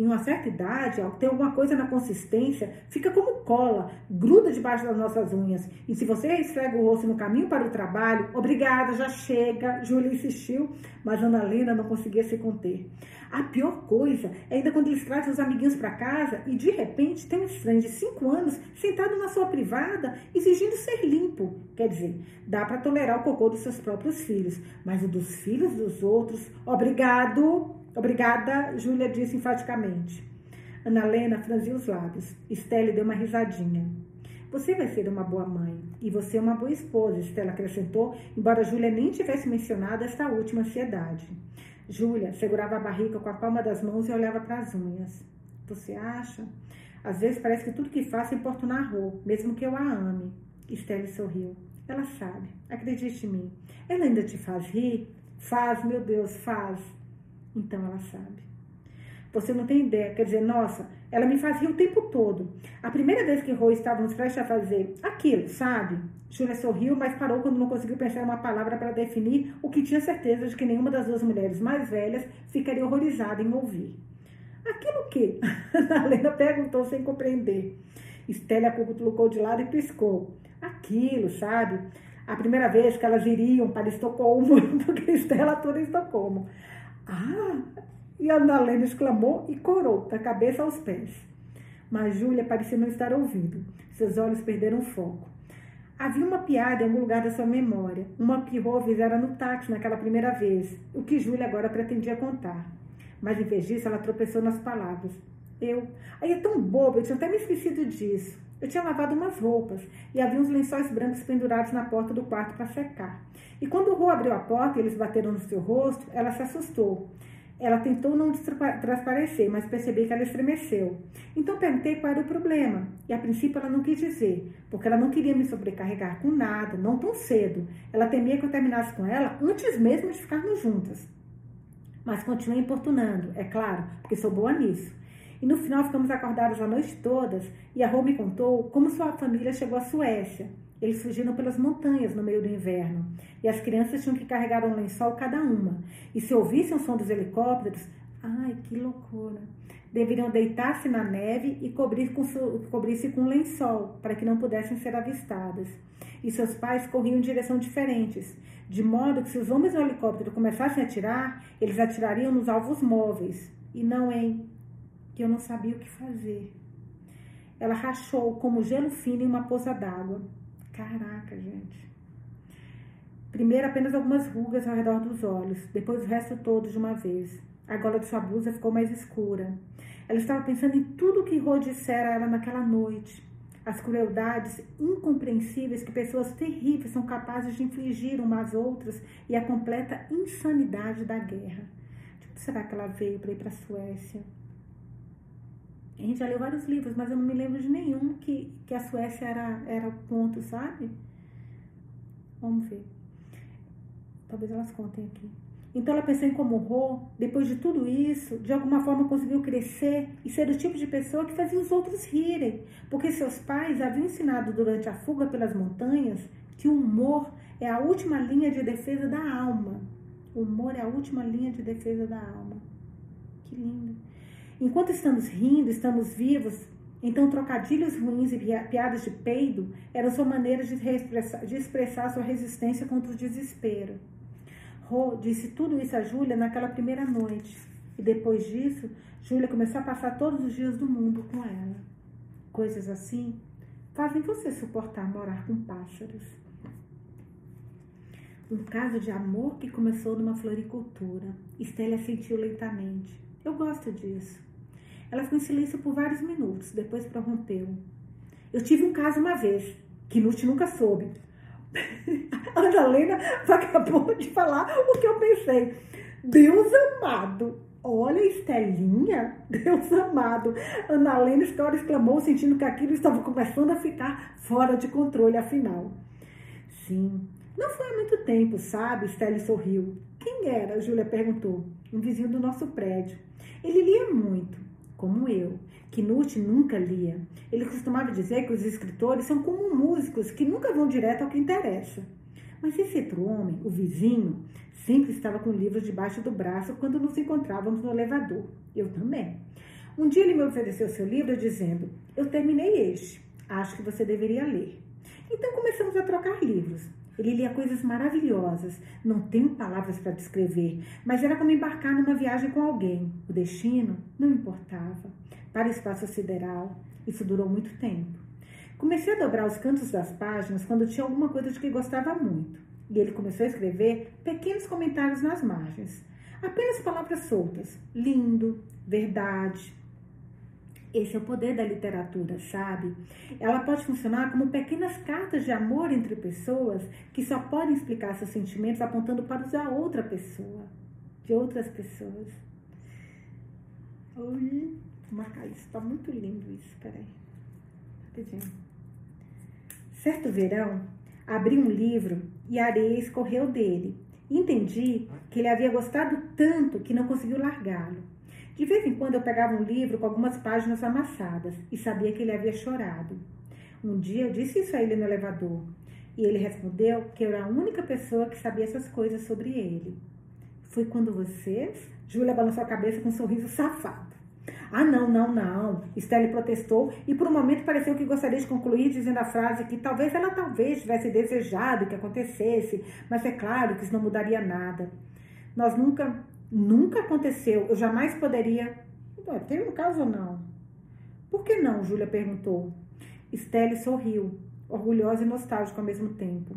em uma certa idade, ó, tem alguma coisa na consistência, fica como cola, gruda debaixo das nossas unhas. E se você esfrega o rosto no caminho para o trabalho, obrigada, já chega. Júlia insistiu, mas Ana Lena não conseguia se conter. A pior coisa é ainda quando eles trazem os amiguinhos para casa e de repente tem um estranho de 5 anos sentado na sua privada exigindo ser limpo. Quer dizer, dá para tolerar o cocô dos seus próprios filhos, mas o dos filhos dos outros, obrigado, Obrigada, Júlia disse enfaticamente. Ana Lena franziu os lábios. Estelle deu uma risadinha. Você vai ser uma boa mãe e você é uma boa esposa, Estela acrescentou, embora Júlia nem tivesse mencionado esta última ansiedade. Júlia segurava a barriga com a palma das mãos e olhava para as unhas. Você acha? Às vezes parece que tudo que faço importa na rua, mesmo que eu a ame. Estelle sorriu. Ela sabe, acredite em mim. Ela ainda te faz rir? Faz, meu Deus, faz. Então ela sabe. Você não tem ideia, quer dizer, nossa, ela me fazia o tempo todo. A primeira vez que Rô estávamos prestes a fazer aquilo, sabe? Júlia sorriu, mas parou quando não conseguiu pensar uma palavra para definir o que tinha certeza de que nenhuma das duas mulheres mais velhas ficaria horrorizada em ouvir. Aquilo que? A Helena perguntou sem compreender. Estélia colocou de lado e piscou. Aquilo, sabe? A primeira vez que elas iriam para Estocolmo, porque Estela toda em Estocolmo. Ah! E a Annalena exclamou e corou, da cabeça aos pés. Mas Júlia parecia não estar ouvindo. Seus olhos perderam foco. Havia uma piada em algum lugar da sua memória, uma que fizera no táxi naquela primeira vez, o que Júlia agora pretendia contar. Mas em vez disso, ela tropeçou nas palavras. Eu. Aí é tão boba, eu tinha até me esquecido disso. Eu tinha lavado umas roupas e havia uns lençóis brancos pendurados na porta do quarto para secar. E quando o Rô abriu a porta e eles bateram no seu rosto, ela se assustou. Ela tentou não transparecer, mas percebi que ela estremeceu. Então perguntei qual era o problema. E a princípio ela não quis dizer, porque ela não queria me sobrecarregar com nada, não tão cedo. Ela temia que eu terminasse com ela antes mesmo de ficarmos juntas. Mas continuei importunando, é claro, porque sou boa nisso. E no final ficamos acordados a noite todas e a Rô me contou como sua família chegou à Suécia. Eles fugiram pelas montanhas no meio do inverno e as crianças tinham que carregar um lençol cada uma. E se ouvissem o som dos helicópteros, ai que loucura! Deveriam deitar-se na neve e cobrir com, cobrir-se com um lençol para que não pudessem ser avistadas. E seus pais corriam em direção diferentes, de modo que se os homens do helicóptero começassem a atirar, eles atirariam nos alvos móveis e não em que eu não sabia o que fazer. Ela rachou como gelo fino em uma poça d'água. Caraca, gente. Primeiro apenas algumas rugas ao redor dos olhos, depois o resto todo de uma vez. A gola de sua blusa ficou mais escura. Ela estava pensando em tudo o que Rô dissera a ela naquela noite. As crueldades incompreensíveis que pessoas terríveis são capazes de infligir umas às outras e a completa insanidade da guerra. Onde será que ela veio para ir para a Suécia? A gente já leu vários livros, mas eu não me lembro de nenhum que, que a Suécia era, era o ponto, sabe? Vamos ver. Talvez elas contem aqui. Então ela pensou em como Rô, depois de tudo isso, de alguma forma conseguiu crescer e ser o tipo de pessoa que fazia os outros rirem, porque seus pais haviam ensinado durante a fuga pelas montanhas que o humor é a última linha de defesa da alma. O humor é a última linha de defesa da alma. Que lindo. Enquanto estamos rindo, estamos vivos, então trocadilhos ruins e piadas de peido eram sua maneira de, expressar, de expressar sua resistência contra o desespero. Rô disse tudo isso a Júlia naquela primeira noite. E depois disso, Júlia começou a passar todos os dias do mundo com ela. Coisas assim fazem você suportar morar com pássaros. Um caso de amor que começou numa floricultura. Estela sentiu lentamente. Eu gosto disso. Ela ficou em silêncio por vários minutos, depois prorrompeu. Eu tive um caso uma vez, que Nute nunca soube. A Helena acabou de falar o que eu pensei. Deus amado, olha Estelinha, Deus amado. Ana Helena exclamou, sentindo que aquilo estava começando a ficar fora de controle, afinal. Sim, não foi há muito tempo, sabe? Estela sorriu. Quem era? Júlia perguntou. Um vizinho do nosso prédio. Ele lia muito, como eu. Knut nunca lia. Ele costumava dizer que os escritores são como músicos que nunca vão direto ao que interessa. Mas esse outro homem, o vizinho, sempre estava com livros debaixo do braço quando nos encontrávamos no elevador. Eu também. Um dia ele me ofereceu seu livro dizendo: Eu terminei este. Acho que você deveria ler. Então começamos a trocar livros. Ele lia coisas maravilhosas, não tenho palavras para descrever, mas era como embarcar numa viagem com alguém. O destino não importava. Para o espaço sideral, isso durou muito tempo. Comecei a dobrar os cantos das páginas quando tinha alguma coisa de que gostava muito. E ele começou a escrever pequenos comentários nas margens. Apenas palavras soltas. Lindo, verdade, esse é o poder da literatura, sabe? Ela pode funcionar como pequenas cartas de amor entre pessoas que só podem explicar seus sentimentos apontando para os da outra pessoa, de outras pessoas. Oi, marcar isso, tá muito lindo isso, peraí. Rapidinho. Certo verão, abri um livro e a areia escorreu dele. Entendi que ele havia gostado tanto que não conseguiu largá-lo. De vez em quando eu pegava um livro com algumas páginas amassadas e sabia que ele havia chorado. Um dia eu disse isso a ele no elevador e ele respondeu que eu era a única pessoa que sabia essas coisas sobre ele. Foi quando vocês? Júlia balançou a cabeça com um sorriso safado. Ah, não, não, não. Estelle protestou e por um momento pareceu que gostaria de concluir dizendo a frase que talvez ela talvez tivesse desejado que acontecesse, mas é claro que isso não mudaria nada. Nós nunca Nunca aconteceu. Eu jamais poderia. Teve um caso ou não? Por que não? Júlia perguntou. Estelle sorriu, orgulhosa e nostálgica ao mesmo tempo.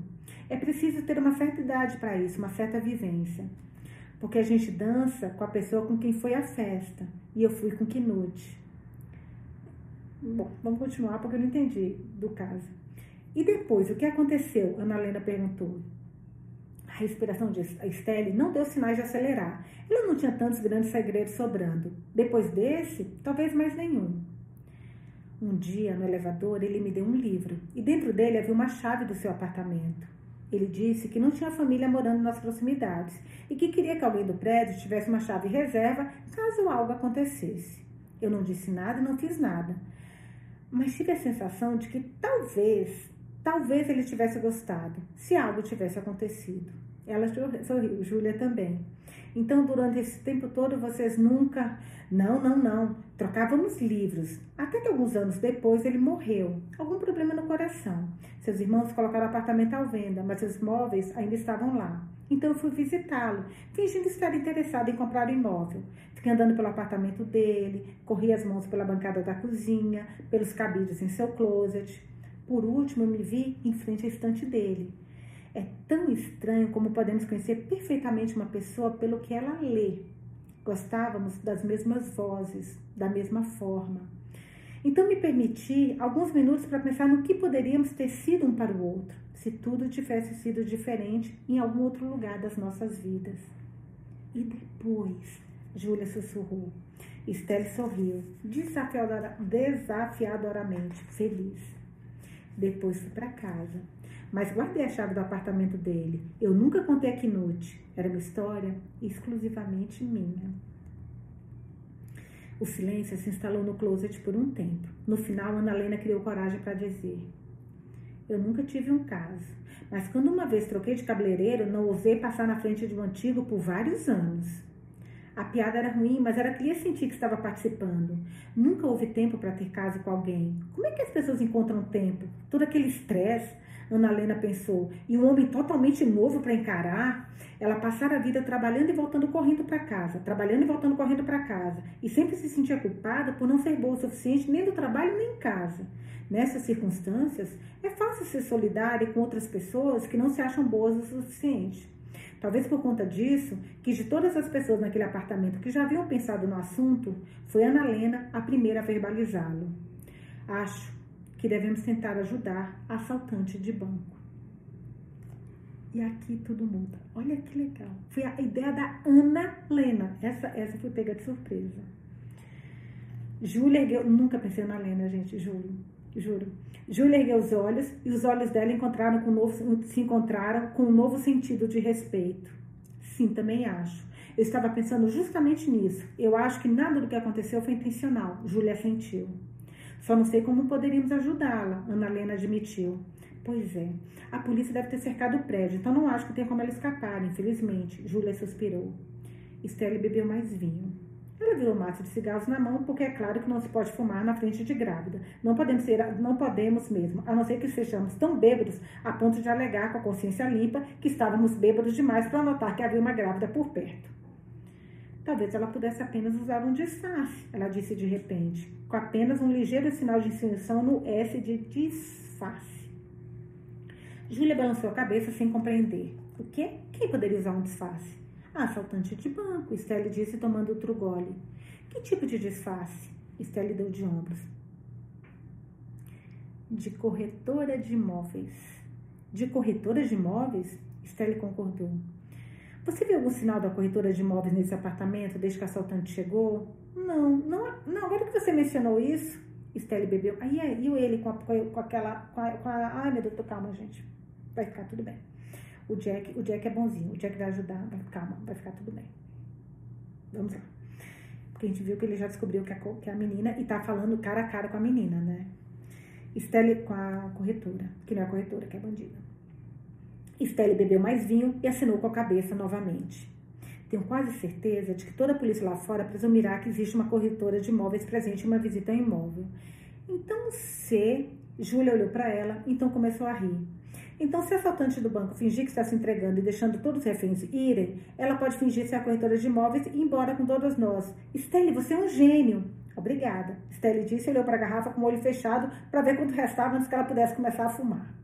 É preciso ter uma certa idade para isso, uma certa vivência. Porque a gente dança com a pessoa com quem foi a festa. E eu fui com Knut. Bom, vamos continuar porque eu não entendi do caso. E depois, o que aconteceu? Ana Helena perguntou. A respiração de Estelle não deu sinais de acelerar. Ela não tinha tantos grandes segredos sobrando. Depois desse, talvez mais nenhum. Um dia, no elevador, ele me deu um livro e dentro dele havia uma chave do seu apartamento. Ele disse que não tinha família morando nas proximidades e que queria que alguém do prédio tivesse uma chave reserva caso algo acontecesse. Eu não disse nada e não fiz nada, mas tive a sensação de que talvez, talvez ele tivesse gostado, se algo tivesse acontecido. Ela sorriu, Júlia também. Então, durante esse tempo todo, vocês nunca. Não, não, não. Trocávamos livros. Até que alguns anos depois ele morreu. Algum problema no coração. Seus irmãos colocaram o apartamento à venda, mas seus móveis ainda estavam lá. Então eu fui visitá-lo, fingindo estar interessada em comprar o imóvel. Fiquei andando pelo apartamento dele, corri as mãos pela bancada da cozinha, pelos cabides em seu closet. Por último, me vi em frente à estante dele. É tão estranho como podemos conhecer perfeitamente uma pessoa pelo que ela lê. Gostávamos das mesmas vozes, da mesma forma. Então me permiti alguns minutos para pensar no que poderíamos ter sido um para o outro, se tudo tivesse sido diferente em algum outro lugar das nossas vidas. E depois, Júlia sussurrou. Estelle sorriu, desafiadoramente, feliz. Depois fui para casa. Mas guardei a chave do apartamento dele. Eu nunca contei a Knut. Era uma história exclusivamente minha. O silêncio se instalou no closet por um tempo. No final, Ana Helena criou coragem para dizer: Eu nunca tive um caso, mas quando uma vez troquei de cabeleireiro, não ousei passar na frente de um antigo por vários anos. A piada era ruim, mas era queria sentir que estava participando. Nunca houve tempo para ter caso com alguém. Como é que as pessoas encontram tempo? Todo aquele estresse, Ana Helena pensou, e um homem totalmente novo para encarar. Ela passara a vida trabalhando e voltando correndo para casa, trabalhando e voltando correndo para casa, e sempre se sentia culpada por não ser boa o suficiente nem no trabalho nem em casa. Nessas circunstâncias, é fácil ser solidária com outras pessoas que não se acham boas o suficiente. Talvez por conta disso, que de todas as pessoas naquele apartamento que já haviam pensado no assunto, foi Ana Helena a primeira a verbalizá-lo. Acho que devemos tentar ajudar assaltante de banco. E aqui tudo muda. Olha que legal. Foi a ideia da Ana Lena. Essa, essa foi pega de surpresa. Júlia ergueu. Nunca pensei na Lena, gente, juro. Juro. Júlia ergueu os olhos e os olhos dela encontraram com um novo, se encontraram com um novo sentido de respeito. Sim, também acho. Eu estava pensando justamente nisso. Eu acho que nada do que aconteceu foi intencional. Júlia sentiu. Só não sei como poderíamos ajudá-la, Ana Helena admitiu. Pois é. A polícia deve ter cercado o prédio, então não acho que tenha como ela escapar, infelizmente. Júlia suspirou. Estelle bebeu mais vinho. Ela viu o maço de cigarros na mão, porque é claro que não se pode fumar na frente de grávida. Não podemos ser, não podemos mesmo, a não ser que sejamos tão bêbados a ponto de alegar com a consciência limpa que estávamos bêbados demais para notar que havia uma grávida por perto. Talvez ela pudesse apenas usar um disfarce, ela disse de repente, com apenas um ligeiro sinal de insinuação no S de disfarce. Júlia balançou a cabeça sem compreender. O quê? Quem poderia usar um disfarce? Assaltante de banco, Estelle disse tomando outro gole. Que tipo de disfarce? Estelle deu de ombros. De corretora de imóveis. De corretora de imóveis? Estelle concordou. Você viu algum sinal da corretora de imóveis nesse apartamento desde que a assaltante chegou? Não, não, não. Agora que você mencionou isso, Estelle bebeu. Aí, e ele com, a, com aquela. Com a, com a, ai, meu Deus, calma, gente vai ficar tudo bem. O Jack, o Jack é bonzinho, o Jack vai ajudar, vai, calma, vai ficar tudo bem. Vamos lá. Porque a gente viu que ele já descobriu que a, que a menina e tá falando cara a cara com a menina, né? Estelle com a corretora, que não é a corretora, que é a bandida. Estelle bebeu mais vinho e assinou com a cabeça novamente. Tenho quase certeza de que toda a polícia lá fora presumirá que existe uma corretora de imóveis presente em uma visita ao imóvel. Então, se Júlia olhou para ela, então começou a rir. Então, se a assaltante do banco fingir que está se entregando e deixando todos os reféns irem, ela pode fingir ser a corretora de imóveis e ir embora com todas nós. Stelle, você é um gênio. Obrigada. Stelle disse e olhou para a garrafa com o olho fechado para ver quanto restava antes que ela pudesse começar a fumar.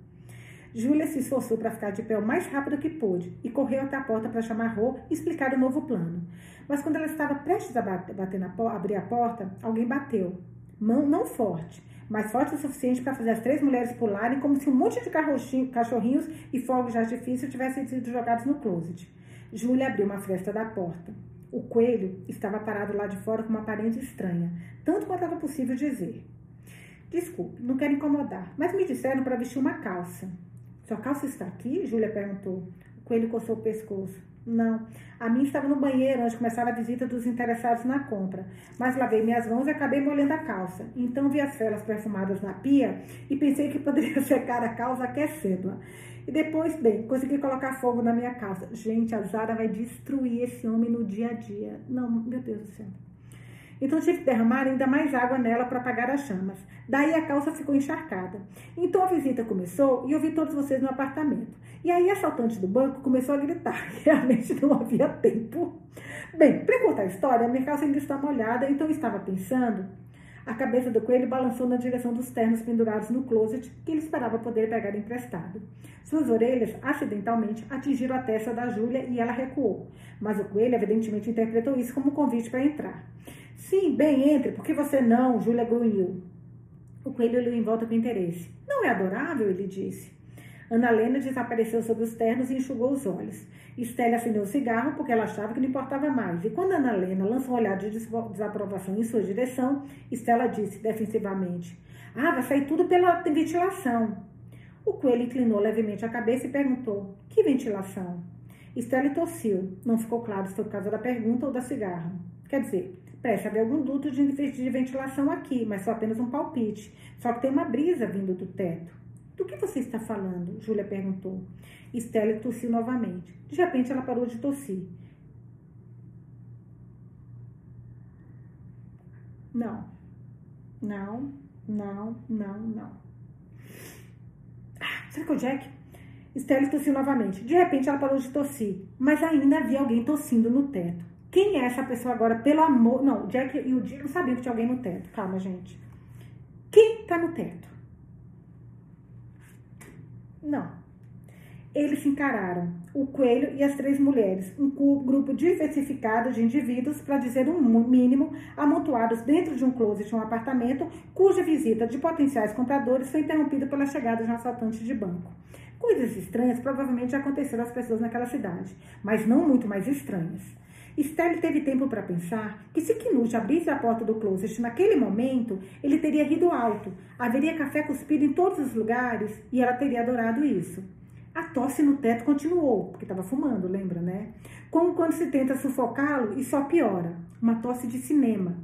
Júlia se esforçou para ficar de pé o mais rápido que pôde e correu até a porta para chamar Rô e explicar o novo plano. Mas quando ela estava prestes a bater na abrir a porta, alguém bateu. Mão não forte, mas forte o suficiente para fazer as três mulheres pularem como se um monte de cachorrinhos e fogos de artifício tivessem sido jogados no closet. Júlia abriu uma fresta da porta. O coelho estava parado lá de fora com uma aparência estranha, tanto quanto era possível dizer. Desculpe, não quero incomodar, mas me disseram para vestir uma calça. Sua calça está aqui? Júlia perguntou. O coelho coçou o pescoço. Não. A minha estava no banheiro antes de começar a visita dos interessados na compra. Mas lavei minhas mãos e acabei molhando a calça. Então vi as velas perfumadas na pia e pensei que poderia secar a calça aquecendo-a. E depois, bem, consegui colocar fogo na minha calça. Gente, a Zara vai destruir esse homem no dia a dia. Não, meu Deus do céu. Então tive que derramar ainda mais água nela para apagar as chamas. Daí a calça ficou encharcada. Então a visita começou e eu vi todos vocês no apartamento. E aí a assaltante do banco começou a gritar. Realmente não havia tempo. Bem, para contar a história, minha calça ainda está molhada, então eu estava pensando. A cabeça do coelho balançou na direção dos ternos pendurados no closet que ele esperava poder pegar emprestado. Suas orelhas, acidentalmente, atingiram a testa da Júlia e ela recuou. Mas o coelho evidentemente interpretou isso como um convite para entrar. Sim, bem, entre, por que você não? Júlia grunhiu. O coelho olhou em volta com interesse. Não é adorável? Ele disse. Ana Helena desapareceu sob os ternos e enxugou os olhos. Estela acendeu o cigarro porque ela achava que não importava mais. E quando Ana Helena lançou um olhar de desaprovação em sua direção, Estela disse defensivamente: Ah, vai sair tudo pela ventilação. O coelho inclinou levemente a cabeça e perguntou: Que ventilação? Stanley tossiu. Não ficou claro se foi por causa da pergunta ou da cigarra. Quer dizer, parece haver algum duto de ventilação aqui, mas foi apenas um palpite. Só que tem uma brisa vindo do teto. Do que você está falando? Júlia perguntou. Stanley tossiu novamente. De repente, ela parou de tossir. Não. Não, não, não, não. Ah, será que é o Jack? Stanley tossiu novamente. De repente ela parou de tossir, mas ainda havia alguém tossindo no teto. Quem é essa pessoa agora? Pelo amor. Não, o Jack e o Jim não sabiam que tinha alguém no teto. Calma, gente. Quem tá no teto? Não. Eles se encararam, o coelho e as três mulheres, um grupo diversificado de indivíduos, para dizer um mínimo, amontoados dentro de um closet de um apartamento, cuja visita de potenciais compradores foi interrompida pela chegada de um assaltante de banco. Coisas estranhas provavelmente aconteceram às pessoas naquela cidade, mas não muito mais estranhas. Stanley teve tempo para pensar que se Knut abrisse a porta do closet naquele momento, ele teria rido alto, haveria café cuspido em todos os lugares e ela teria adorado isso. A tosse no teto continuou, porque estava fumando, lembra, né? Como quando se tenta sufocá-lo e só piora. Uma tosse de cinema.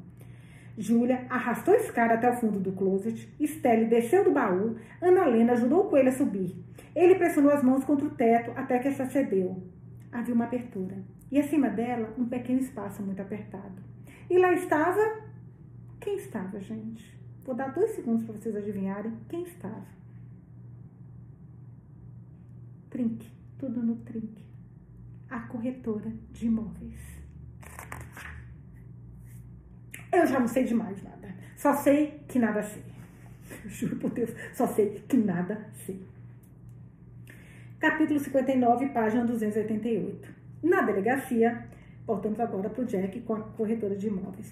Júlia arrastou esse cara até o fundo do closet, Stelle desceu do baú, Ana Lena ajudou o coelho a subir. Ele pressionou as mãos contra o teto até que essa cedeu. Havia uma abertura. E acima dela, um pequeno espaço muito apertado. E lá estava. Quem estava, gente? Vou dar dois segundos para vocês adivinharem quem estava. Trinque, tudo no Trinque. A corretora de imóveis. Eu já não sei de mais nada. Só sei que nada sei. Juro por Deus, só sei que nada sei. Capítulo 59, página 288. Na delegacia, voltamos agora para o Jack com a corretora de imóveis.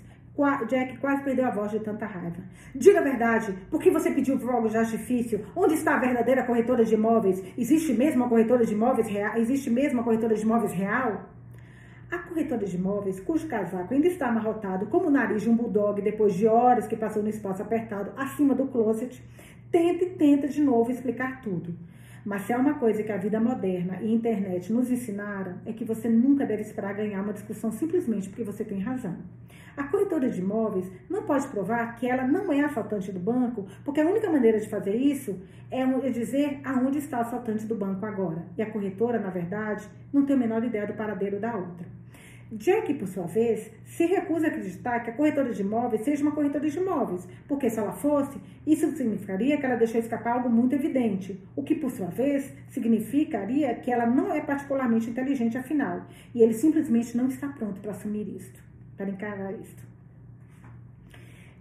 Jack quase perdeu a voz de tanta raiva. Diga a verdade, por que você pediu fogo de artifício? Onde está a verdadeira corretora de imóveis? Existe mesmo uma corretora de imóveis real? Existe mesmo uma corretora de imóveis real? A corretora de imóveis, cujo casaco ainda está amarrotado como o nariz de um bulldog depois de horas que passou no espaço apertado acima do closet, tenta e tenta de novo explicar tudo. Mas se há uma coisa que a vida moderna e a internet nos ensinaram, é que você nunca deve esperar ganhar uma discussão simplesmente porque você tem razão. A corretora de imóveis não pode provar que ela não é assaltante do banco, porque a única maneira de fazer isso é dizer aonde está o assaltante do banco agora. E a corretora, na verdade, não tem a menor ideia do paradeiro da outra. Jack, por sua vez, se recusa a acreditar que a corretora de imóveis seja uma corretora de imóveis, porque se ela fosse, isso significaria que ela deixou escapar algo muito evidente, o que, por sua vez, significaria que ela não é particularmente inteligente afinal, e ele simplesmente não está pronto para assumir isto, para encarar isto.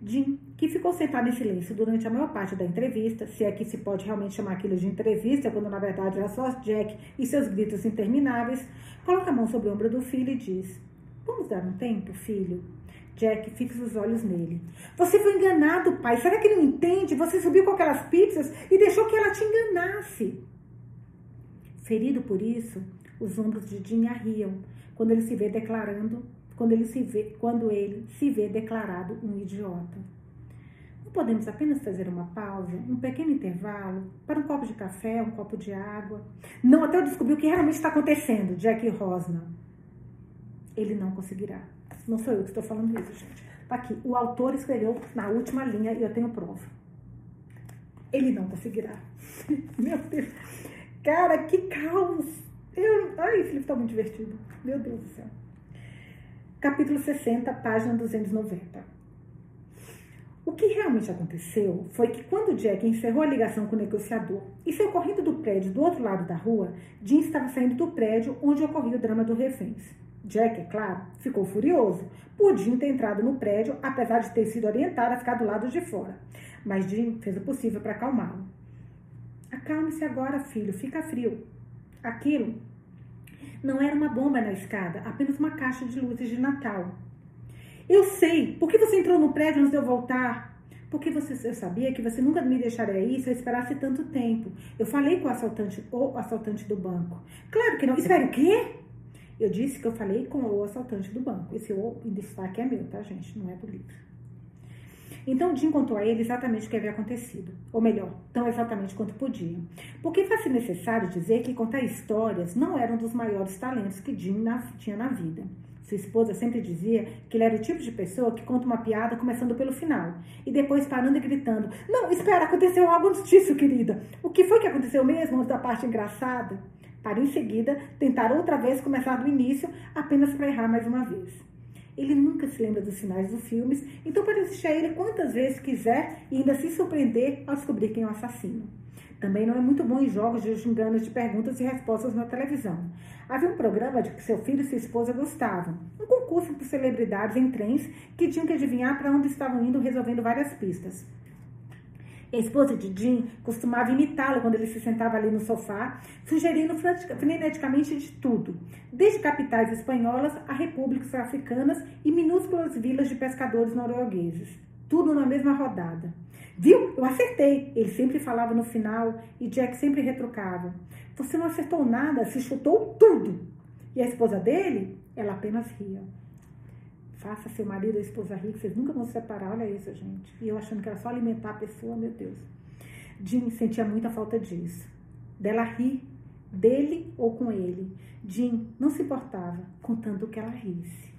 Jim, que ficou sentado em silêncio durante a maior parte da entrevista, se é que se pode realmente chamar aquilo de entrevista, quando na verdade era só Jack e seus gritos intermináveis, coloca a mão sobre o ombro do filho e diz: Vamos dar um tempo, filho? Jack fixa os olhos nele. Você foi enganado, pai. Será que não entende? Você subiu com aquelas pizzas e deixou que ela te enganasse. Ferido por isso, os ombros de Jim arriam quando ele se vê declarando quando ele se vê, quando ele se vê declarado um idiota. Não podemos apenas fazer uma pausa, um pequeno intervalo, para um copo de café, um copo de água? Não, até eu descobrir o que realmente está acontecendo, Jack Rosna. Ele não conseguirá. Não sou eu que estou falando isso, gente. Tá aqui. O autor escreveu na última linha e eu tenho prova. Ele não conseguirá. Meu Deus. Cara, que caos. Eu... Ai, esse livro tá muito divertido. Meu Deus do céu capítulo 60, página 290. O que realmente aconteceu foi que quando Jack encerrou a ligação com o negociador e saiu correndo do prédio do outro lado da rua, Jim estava saindo do prédio onde ocorria o drama do reféns. Jack, é claro, ficou furioso por Jim ter entrado no prédio, apesar de ter sido orientado a ficar do lado de fora. Mas Jim fez o possível para acalmá-lo. Acalme-se agora, filho, fica frio. Aquilo não era uma bomba na escada, apenas uma caixa de luzes de Natal. Eu sei. Por que você entrou no prédio antes de eu voltar? Porque você, eu sabia que você nunca me deixaria aí se eu esperasse tanto tempo. Eu falei com o assaltante, o assaltante do banco. Claro que não. Espera, o quê? Eu disse que eu falei com o assaltante do banco. Esse o em destaque é meu, tá, gente? Não é do livro. Então Jim contou a ele exatamente o que havia acontecido, ou melhor, tão exatamente quanto podia. Porque faz-se necessário dizer que contar histórias não era um dos maiores talentos que Jim tinha na vida. Sua esposa sempre dizia que ele era o tipo de pessoa que conta uma piada começando pelo final e depois parando e gritando: Não, espera, aconteceu algo antes disso, querida. O que foi que aconteceu mesmo antes da parte engraçada? Para em seguida tentar outra vez começar do início, apenas para errar mais uma vez. Ele nunca se lembra dos finais dos filmes, então pode assistir a ele quantas vezes quiser e ainda se surpreender ao descobrir quem é o assassino. Também não é muito bom em jogos de enganos de perguntas e respostas na televisão. Havia um programa de que seu filho e sua esposa gostavam. Um concurso por celebridades em trens que tinham que adivinhar para onde estavam indo resolvendo várias pistas. A esposa de Jim costumava imitá-lo quando ele se sentava ali no sofá, sugerindo freneticamente de tudo, desde capitais espanholas a repúblicas africanas e minúsculas vilas de pescadores noruegueses. Tudo na mesma rodada. Viu? Eu acertei. Ele sempre falava no final e Jack sempre retrucava. Você não acertou nada, se chutou tudo. E a esposa dele, ela apenas ria. Faça seu marido ou esposa rir, vocês nunca vão se separar. Olha isso, gente. E eu achando que era só alimentar a pessoa, meu Deus. Jim sentia muita falta disso. Dela rir, dele ou com ele. Jim não se importava, contanto que ela risse.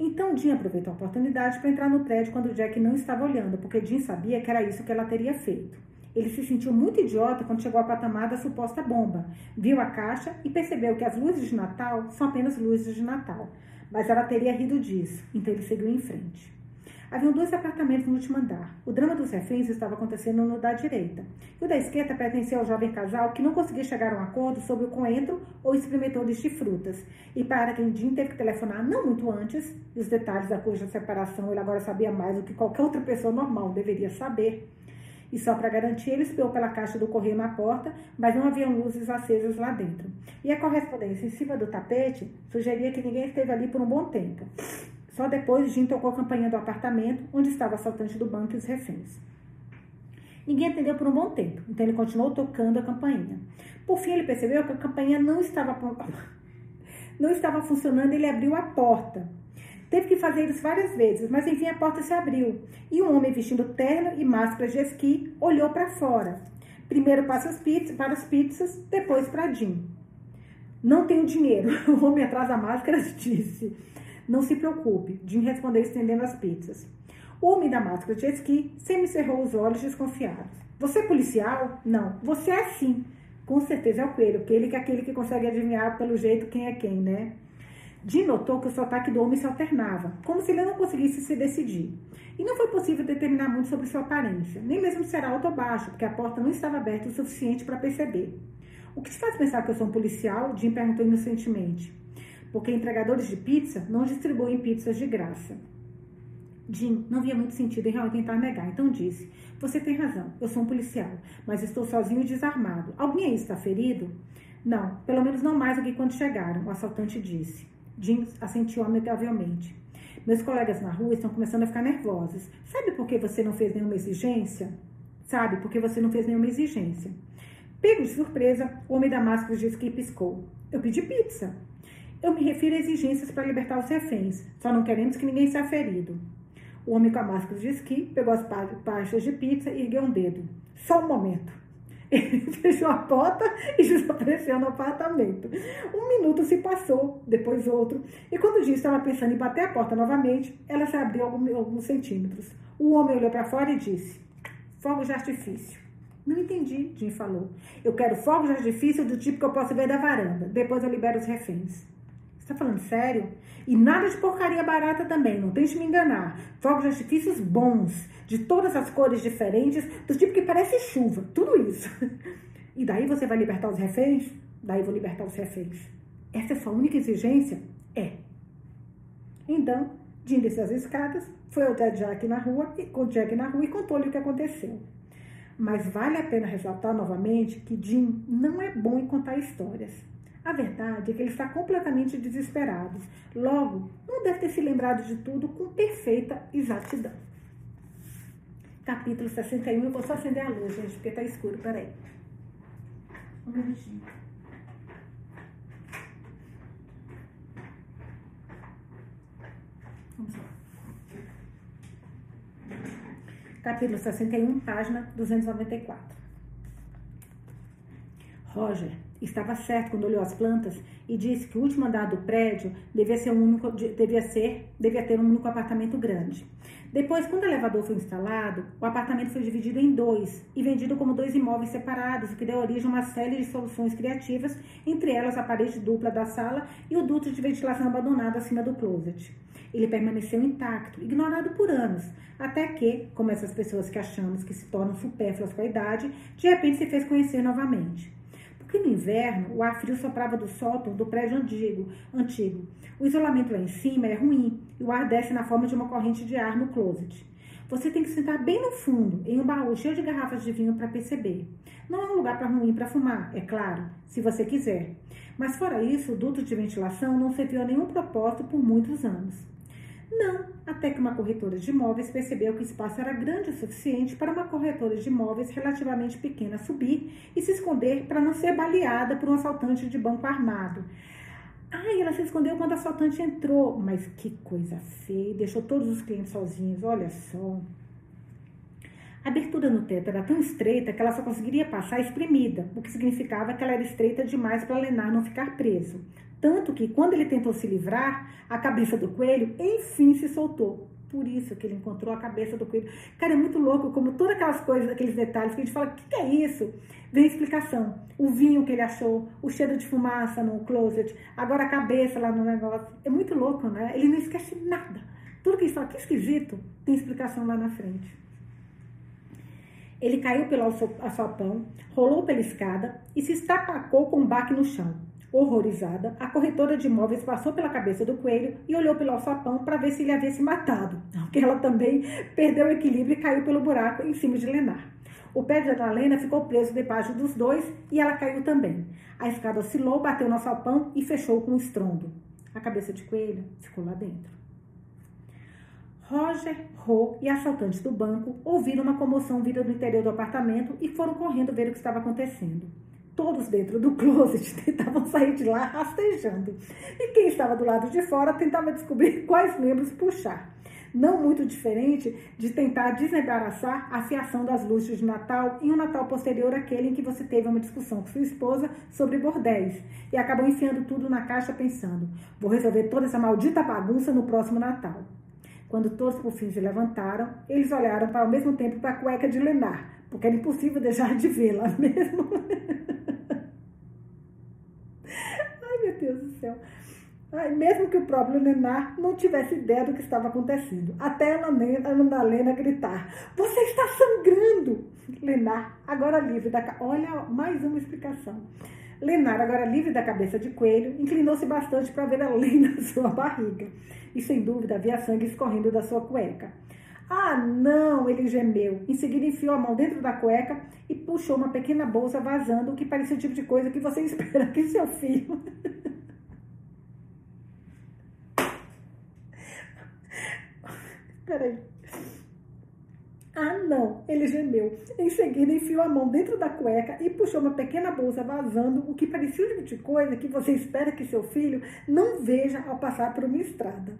Então Jim aproveitou a oportunidade para entrar no prédio quando Jack não estava olhando, porque Jim sabia que era isso que ela teria feito. Ele se sentiu muito idiota quando chegou ao patamar da suposta bomba. Viu a caixa e percebeu que as luzes de Natal são apenas luzes de Natal mas ela teria rido disso, então ele seguiu em frente. Haviam dois apartamentos no último andar. O drama dos reféns estava acontecendo no da direita. E o da esquerda pertencia ao jovem casal que não conseguia chegar a um acordo sobre o coentro ou experimentores de frutas. E para quem Jim teve que telefonar não muito antes, e os detalhes da cuja separação ele agora sabia mais do que qualquer outra pessoa normal deveria saber. E só para garantir, ele espiou pela caixa do correio na porta, mas não havia luzes acesas lá dentro. E a correspondência em cima do tapete sugeria que ninguém esteve ali por um bom tempo. Só depois, Jim tocou a campainha do apartamento, onde estava o assaltante do banco e os reféns. Ninguém atendeu por um bom tempo, então ele continuou tocando a campainha. Por fim, ele percebeu que a campainha não estava, não estava funcionando e ele abriu a porta. Teve que fazer isso várias vezes, mas enfim a porta se abriu e um homem vestindo terno e máscara de esqui olhou para fora. Primeiro para as, pizzas, para as pizzas, depois para Jim. Não tenho dinheiro, o homem atrás da máscara disse. Não se preocupe, Jim respondeu estendendo as pizzas. O homem da máscara de esqui semicerrou os olhos desconfiados. Você é policial? Não. Você é sim. Com certeza é o coelho, porque ele é aquele que consegue adivinhar pelo jeito quem é quem, né? Jim notou que o sotaque do homem se alternava, como se ele não conseguisse se decidir. E não foi possível determinar muito sobre sua aparência, nem mesmo se era alto ou baixo, porque a porta não estava aberta o suficiente para perceber. O que te faz pensar que eu sou um policial? Jim perguntou inocentemente. Porque entregadores de pizza não distribuem pizzas de graça. Jim não via muito sentido em realmente tentar negar, então disse: Você tem razão, eu sou um policial, mas estou sozinho e desarmado. Alguém aí está ferido? Não, pelo menos não mais do que quando chegaram, o assaltante disse. Jim assentiu amigavelmente. Meus colegas na rua estão começando a ficar nervosos. Sabe por que você não fez nenhuma exigência? Sabe, porque você não fez nenhuma exigência. Pego de surpresa, o homem da máscara disse que piscou. Eu pedi pizza. Eu me refiro a exigências para libertar os reféns. Só não queremos que ninguém seja ferido. O homem com a máscara de esqui pegou as pastas de pizza e ergueu um dedo. Só um momento. Ele fechou a porta e desapareceu no apartamento. Um minuto se passou, depois outro, e quando Jim estava pensando em bater a porta novamente, ela se abriu alguns, centímetros. O homem olhou para fora e disse: Fogos de artifício. Não entendi, Jim falou. Eu quero fogos de artifício do tipo que eu posso ver da varanda. Depois eu libero os reféns. Tá falando sério? E nada de porcaria barata também, não tente me enganar. Fogos de artifícios bons, de todas as cores diferentes, do tipo que parece chuva, tudo isso. E daí você vai libertar os reféns? Daí vou libertar os reféns. Essa é sua única exigência? É. Então, Jim desceu as escadas, foi ao Jack na rua, com Jack na rua e contou-lhe o que aconteceu. Mas vale a pena ressaltar novamente que Jim não é bom em contar histórias. A verdade é que ele está completamente desesperado. Logo, não deve ter se lembrado de tudo com perfeita exatidão. Capítulo 61. Eu vou só acender a luz, gente, porque está escuro. Peraí. Um minutinho. Vamos lá. capítulo 61, página 294. Roger estava certo quando olhou as plantas e disse que o último andar do prédio devia ser um único, devia ser, devia ter um único apartamento grande. Depois, quando o elevador foi instalado, o apartamento foi dividido em dois e vendido como dois imóveis separados, o que deu origem a uma série de soluções criativas, entre elas a parede dupla da sala e o duto de ventilação abandonado acima do closet. Ele permaneceu intacto, ignorado por anos, até que, como essas pessoas que achamos que se tornam supérfluas com a idade, de repente se fez conhecer novamente porque no inverno o ar frio soprava do sótão do prédio antigo, antigo. O isolamento lá em cima é ruim e o ar desce na forma de uma corrente de ar no closet. Você tem que sentar bem no fundo, em um baú cheio de garrafas de vinho para perceber. Não é um lugar para ruim para fumar, é claro, se você quiser. Mas fora isso, o duto de ventilação não serviu a nenhum propósito por muitos anos. Não, até que uma corretora de imóveis percebeu que o espaço era grande o suficiente para uma corretora de imóveis relativamente pequena subir e se esconder para não ser baleada por um assaltante de banco armado. Ai, ela se escondeu quando o assaltante entrou. Mas que coisa feia, deixou todos os clientes sozinhos, olha só. A abertura no teto era tão estreita que ela só conseguiria passar espremida, o que significava que ela era estreita demais para Lenar não ficar preso. Tanto que, quando ele tentou se livrar, a cabeça do coelho, enfim, se soltou. Por isso que ele encontrou a cabeça do coelho. Cara, é muito louco como todas aquelas coisas, aqueles detalhes que a gente fala, o que, que é isso? Vem explicação. O vinho que ele achou, o cheiro de fumaça no closet, agora a cabeça lá no negócio. É muito louco, né? Ele não esquece nada. Tudo que fala, que esquisito, tem explicação lá na frente. Ele caiu pelo alçapão, rolou pela escada e se estapacou com um baque no chão. Horrorizada, a corretora de imóveis passou pela cabeça do coelho e olhou pelo alçapão para ver se ele havia se matado, porque ela também perdeu o equilíbrio e caiu pelo buraco em cima de Lenar. O pé de Ana ficou preso debaixo dos dois e ela caiu também. A escada oscilou, bateu no alçapão e fechou com um estrondo. A cabeça de coelho ficou lá dentro. Roger, Ro e assaltantes do banco ouviram uma comoção vinda do interior do apartamento e foram correndo ver o que estava acontecendo todos dentro do closet tentavam sair de lá rastejando. E quem estava do lado de fora tentava descobrir quais membros puxar. Não muito diferente de tentar desembaraçar a fiação das luzes de Natal em um Natal posterior àquele em que você teve uma discussão com sua esposa sobre bordéis e acabou enfiando tudo na caixa pensando: vou resolver toda essa maldita bagunça no próximo Natal. Quando todos por fim se levantaram, eles olharam para ao mesmo tempo para a cueca de Lenar, porque era impossível deixar de vê-la mesmo. Deus do céu. Ai, mesmo que o próprio Lenar não tivesse ideia do que estava acontecendo. Até a Ana Lena gritar: Você está sangrando! Lenar, agora livre da. Olha, mais uma explicação. Lenar, agora livre da cabeça de coelho, inclinou-se bastante para ver além da sua barriga. E sem dúvida havia sangue escorrendo da sua cueca. Ah, não! Ele gemeu. Em seguida, enfiou a mão dentro da cueca e puxou uma pequena bolsa vazando, o que parecia o tipo de coisa que você espera que seu filho. Peraí. Ah, não! Ele gemeu. Em seguida, enfiou a mão dentro da cueca e puxou uma pequena bolsa vazando, o que parecia o tipo de coisa que você espera que seu filho não veja ao passar por uma estrada.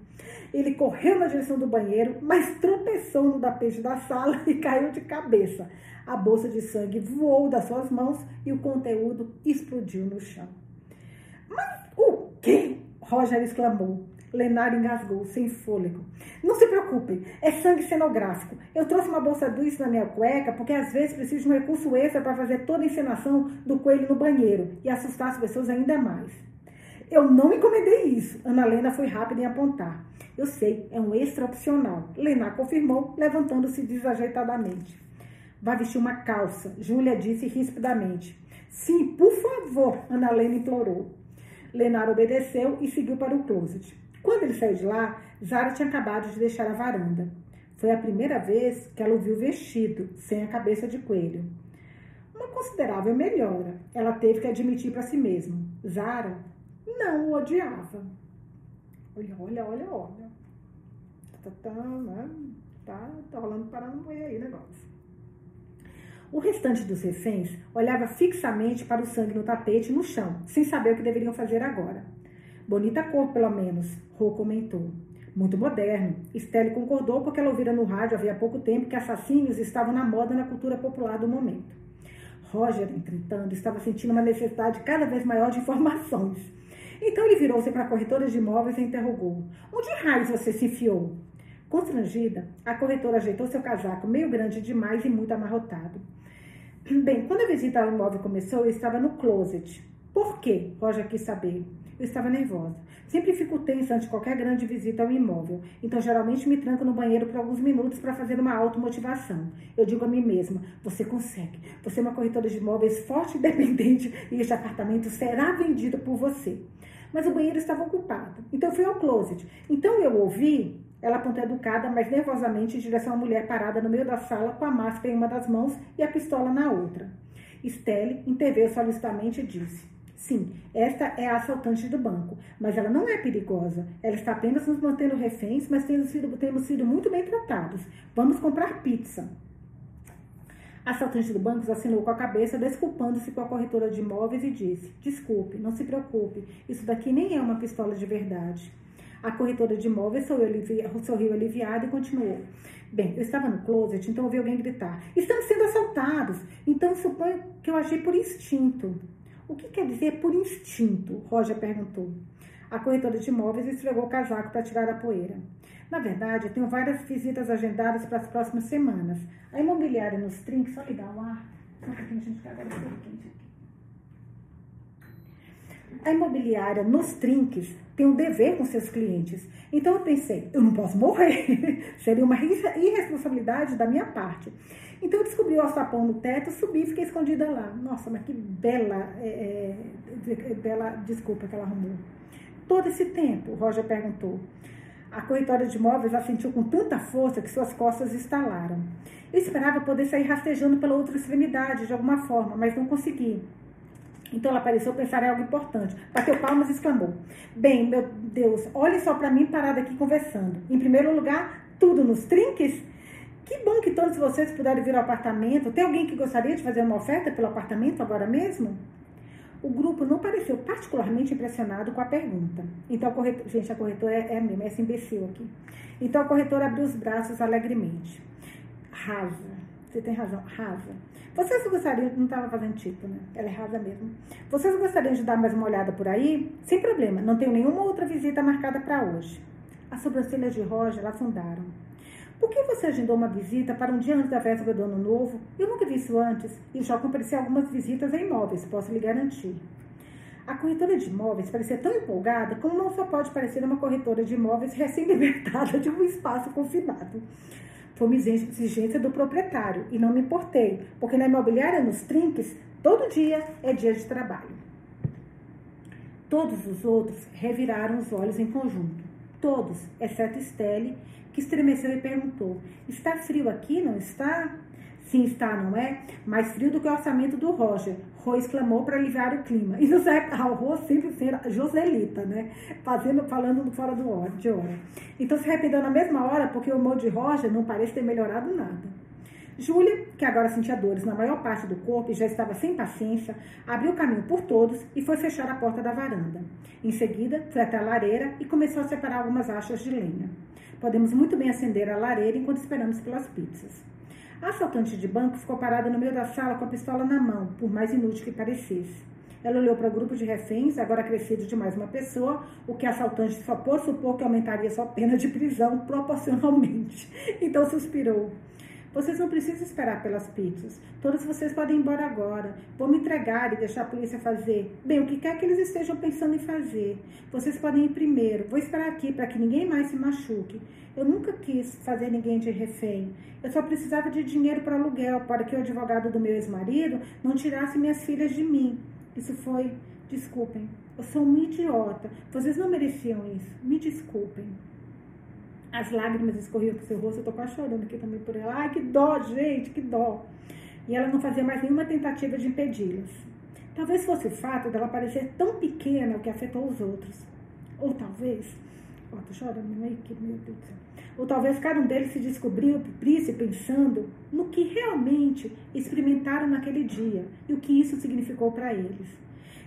Ele correu na direção do banheiro, mas tropeçou no tapete da sala e caiu de cabeça. A bolsa de sangue voou das suas mãos e o conteúdo explodiu no chão. Mas o quê? Roger exclamou. Lenar engasgou, sem fôlego. Não se preocupem, é sangue cenográfico. Eu trouxe uma bolsa disso na minha cueca porque às vezes preciso de um recurso extra para fazer toda a encenação do coelho no banheiro e assustar as pessoas ainda mais. Eu não encomendei isso. Ana Lena foi rápida em apontar. Eu sei, é um extra opcional. Lenar confirmou, levantando-se desajeitadamente. Vai vestir uma calça, Júlia disse rispidamente. Sim, por favor, Ana Lena implorou. Lenar obedeceu e seguiu para o closet. Quando ele saiu de lá, Zara tinha acabado de deixar a varanda. Foi a primeira vez que ela o viu vestido, sem a cabeça de coelho. Uma considerável melhora, ela teve que admitir para si mesma. Zara não o odiava. Olha, olha, olha, olha. Tá, tá, né? tá, tá rolando paranoia aí o negócio. O restante dos reféns olhava fixamente para o sangue no tapete no chão, sem saber o que deveriam fazer agora. Bonita cor, pelo menos, Rô comentou. Muito moderno. Stelle concordou porque ela ouvira no rádio havia pouco tempo que assassinos estavam na moda na cultura popular do momento. Roger, entretanto, estava sentindo uma necessidade cada vez maior de informações. Então ele virou-se para a corretora de imóveis e interrogou: Onde raios você se enfiou? Constrangida, a corretora ajeitou seu casaco meio grande demais e muito amarrotado. Bem, quando a visita ao imóvel começou, eu estava no closet. Por quê? Roger quis saber. Eu estava nervosa. Sempre fico tensa ante qualquer grande visita ao imóvel, então geralmente me tranco no banheiro por alguns minutos para fazer uma automotivação. Eu digo a mim mesma: você consegue. Você é uma corretora de imóveis forte e independente e este apartamento será vendido por você. Mas o banheiro estava ocupado, então fui ao closet. Então eu ouvi ela apontou educada, mas nervosamente em direção à mulher parada no meio da sala com a máscara em uma das mãos e a pistola na outra. Stelle interveio solicitamente e disse: Sim, esta é a assaltante do banco, mas ela não é perigosa. Ela está apenas nos mantendo reféns, mas temos sido, temos sido muito bem tratados. Vamos comprar pizza. A assaltante do banco assinou com a cabeça, desculpando-se com a corretora de imóveis e disse: Desculpe, não se preocupe, isso daqui nem é uma pistola de verdade. A corretora de imóveis sorriu aliviada e continuou. Bem, eu estava no closet, então ouvi alguém gritar: Estamos sendo assaltados! Então suponho que eu achei por instinto. O que quer dizer por instinto? Roger perguntou. A corretora de imóveis esfregou o casaco para tirar a poeira. Na verdade, eu tenho várias visitas agendadas para as próximas semanas. A imobiliária nos trinques, só ligar o ar. Só um pouquinho, gente, que quente aqui. A imobiliária nos trinques tem um dever com seus clientes. Então eu pensei, eu não posso morrer. Seria uma irresponsabilidade da minha parte. Então eu descobri o alçapão no teto, subi e fiquei escondida lá. Nossa, mas que bela, é, é, bela desculpa que ela arrumou. Todo esse tempo, Roger perguntou. A corretora de imóveis a sentiu com tanta força que suas costas estalaram. Eu esperava poder sair rastejando pela outra extremidade de alguma forma, mas não consegui. Então ela pareceu pensar em algo importante. Bateu palmas e exclamou: Bem, meu Deus, olhe só para mim parada aqui conversando. Em primeiro lugar, tudo nos trinques? Que bom que todos vocês puderam vir ao apartamento. Tem alguém que gostaria de fazer uma oferta pelo apartamento agora mesmo? O grupo não pareceu particularmente impressionado com a pergunta. Então, a corretora, gente, a corretora é, é mesmo, é esse imbecil aqui. Então, a corretora abriu os braços alegremente. Rasa. Você tem razão, rasa. Vocês gostariam, não estava fazendo tipo, né? Ela é rasa mesmo. Vocês gostariam de dar mais uma olhada por aí? Sem problema, não tenho nenhuma outra visita marcada para hoje. As sobrancelhas de Roger afundaram. Por que você agendou uma visita para um dia antes da véspera do ano novo? Eu nunca vi isso antes e já compareci algumas visitas em imóveis, posso lhe garantir. A corretora de imóveis parecia tão empolgada como não só pode parecer uma corretora de imóveis recém-libertada de um espaço confinado. Foi uma exigência do proprietário e não me importei, porque na imobiliária nos trinques, todo dia é dia de trabalho. Todos os outros reviraram os olhos em conjunto. Todos, exceto Stelle, que estremeceu e perguntou: Está frio aqui, não está? Sim, está, não é? Mais frio do que o orçamento do Roger. Rô exclamou para aliviar o clima. E o Rô sempre ser Joselita, né? Fazendo, falando fora do hora, de hora. Então se arrependeu na mesma hora porque o humor de Roger não parece ter melhorado nada. Júlia, que agora sentia dores na maior parte do corpo e já estava sem paciência, abriu caminho por todos e foi fechar a porta da varanda. Em seguida, foi até a lareira e começou a separar algumas achas de lenha. Podemos muito bem acender a lareira enquanto esperamos pelas pizzas. A assaltante de banco ficou parada no meio da sala com a pistola na mão, por mais inútil que parecesse. Ela olhou para o grupo de reféns, agora crescido de mais uma pessoa, o que a assaltante só pôs supor que aumentaria sua pena de prisão proporcionalmente. Então suspirou. Vocês não precisam esperar pelas pizzas. Todos vocês podem ir embora agora. Vou me entregar e deixar a polícia fazer. Bem, o que quer que eles estejam pensando em fazer. Vocês podem ir primeiro. Vou esperar aqui para que ninguém mais se machuque. Eu nunca quis fazer ninguém de refém. Eu só precisava de dinheiro para aluguel, para que o advogado do meu ex-marido não tirasse minhas filhas de mim. Isso foi. Desculpem. Eu sou uma idiota. Vocês não mereciam isso. Me desculpem. As lágrimas escorriam pro seu rosto, eu tô quase chorando aqui também por ela. Ai, que dó, gente, que dó. E ela não fazia mais nenhuma tentativa de impedi-las. Talvez fosse o fato dela parecer tão pequena o que afetou os outros. Ou talvez. Ó, tô chorando meio que, meu Deus do céu. Ou talvez cada um deles se descobrisse pensando no que realmente experimentaram naquele dia e o que isso significou para eles.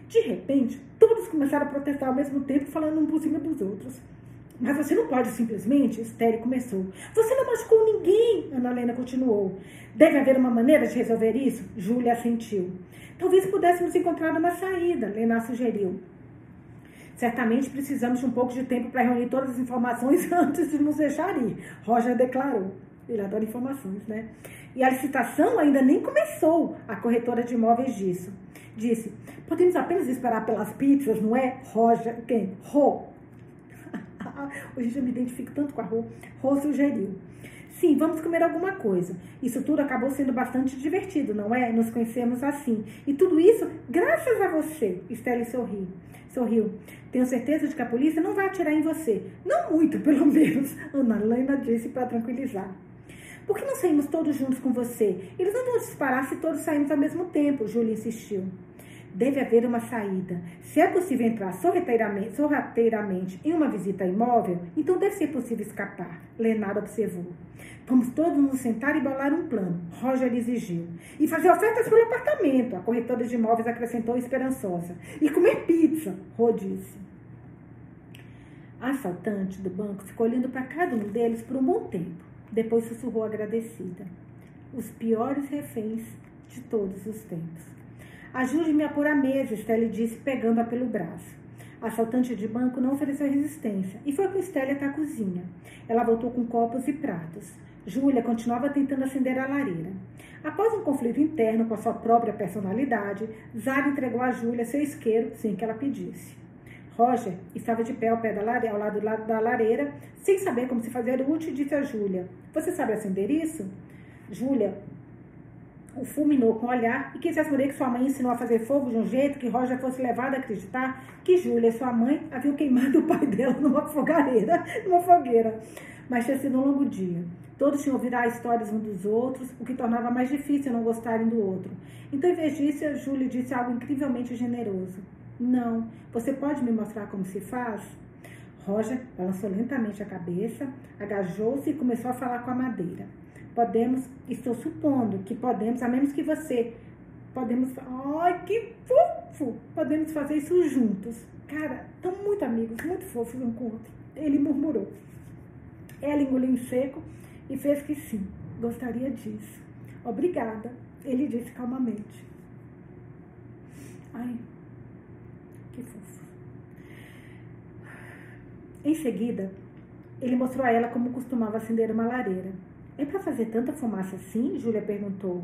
De repente, todos começaram a protestar ao mesmo tempo, falando um por cima dos outros. Mas você não pode simplesmente, Estéreo começou. Você não machucou ninguém, Ana Helena continuou. Deve haver uma maneira de resolver isso? Júlia assentiu. Talvez pudéssemos encontrar uma saída, Lena sugeriu. Certamente precisamos de um pouco de tempo para reunir todas as informações antes de nos deixar ir, Roger declarou. Ele adora informações, né? E a licitação ainda nem começou, a corretora de imóveis disse. Disse, podemos apenas esperar pelas pizzas, não é? Roger, quem? Ro. Hoje eu me identifico tanto com a Ro. Ro sugeriu. Sim, vamos comer alguma coisa. Isso tudo acabou sendo bastante divertido, não é? Nos conhecemos assim. E tudo isso graças a você, Estela sorriu. Sorriu. Tenho certeza de que a polícia não vai atirar em você. Não muito, pelo menos, Ana Helena disse para tranquilizar. Por que não saímos todos juntos com você? Eles não vão disparar se todos saímos ao mesmo tempo, Júlia insistiu. Deve haver uma saída. Se é possível entrar sorrateiramente, sorrateiramente em uma visita imóvel, então deve ser possível escapar, Leonardo observou. Vamos todos nos sentar e bolar um plano, Roger exigiu. E fazer ofertas pelo apartamento, a corretora de imóveis acrescentou esperançosa. E comer pizza, Rô disse. A assaltante do banco ficou olhando para cada um deles por um bom tempo. Depois sussurrou agradecida. Os piores reféns de todos os tempos. Ajude-me a pôr a mesa, Stella disse, pegando-a pelo braço. A assaltante de banco não ofereceu resistência e foi com Stella até a cozinha. Ela voltou com copos e pratos. Júlia continuava tentando acender a lareira. Após um conflito interno com a sua própria personalidade, Zara entregou a Júlia seu isqueiro sem que ela pedisse. Roger estava de pé ao pé da lareira, ao lado da lareira, sem saber como se fazer útil, e disse a Júlia: Você sabe acender isso? Júlia o fulminou com o olhar e quis assegurar que sua mãe ensinou a fazer fogo de um jeito que Roger fosse levado a acreditar que Júlia, sua mãe, haviam queimado o pai dela numa fogareira, numa fogueira. Mas tinha sido um longo dia. Todos tinham ouvido as histórias um dos outros, o que tornava mais difícil não gostarem do outro. Então, em vez disso, Júlia disse algo incrivelmente generoso. Não. Você pode me mostrar como se faz? Roger balançou lentamente a cabeça, agachou-se e começou a falar com a madeira. Podemos, estou supondo que podemos, a menos que você. Podemos. Ai, que fofo! Podemos fazer isso juntos. Cara, estão muito amigos, muito fofos um com o outro. Ele murmurou. Ela engoliu em seco e fez que sim, gostaria disso. Obrigada, ele disse calmamente. Ai, que fofo. Em seguida, ele mostrou a ela como costumava acender uma lareira. É para fazer tanta fumaça assim? Júlia perguntou.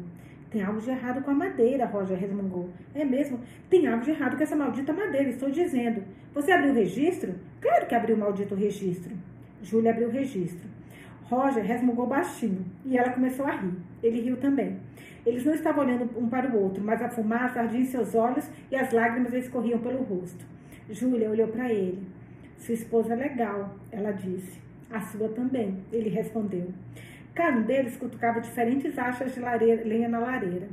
Tem algo de errado com a madeira, Roger resmungou. É mesmo? Tem algo de errado com essa maldita madeira, estou dizendo. Você abriu o registro? Claro que abriu o maldito registro. Júlia abriu o registro. Roger resmungou baixinho e ela começou a rir. Ele riu também. Eles não estavam olhando um para o outro, mas a fumaça ardia em seus olhos e as lágrimas escorriam pelo rosto. Júlia olhou para ele. Sua esposa é legal, ela disse. A sua também, ele respondeu. Cada um deles cutucava diferentes achas de lareira, lenha na lareira.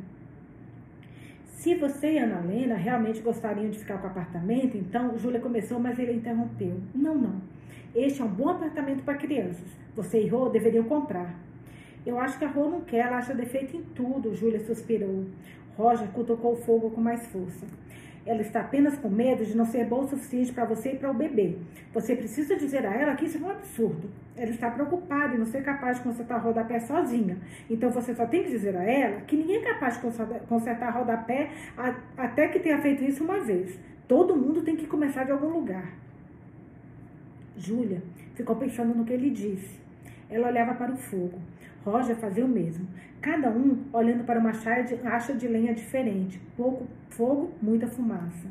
Se você e Ana Helena realmente gostariam de ficar com o apartamento, então Júlia começou, mas ele interrompeu. Não, não. Este é um bom apartamento para crianças. Você e Rô deveriam comprar. Eu acho que a Rô não quer, ela acha defeito em tudo, Júlia suspirou. Roger cutucou o fogo com mais força. Ela está apenas com medo de não ser bom o suficiente para você e para o bebê. Você precisa dizer a ela que isso é um absurdo. Ela está preocupada em não ser capaz de consertar rodapé sozinha. Então você só tem que dizer a ela que ninguém é capaz de consertar rodapé até que tenha feito isso uma vez. Todo mundo tem que começar de algum lugar. Júlia ficou pensando no que ele disse. Ela olhava para o fogo. Roger fazia o mesmo. Cada um olhando para uma acha de lenha diferente. Pouco fogo, muita fumaça.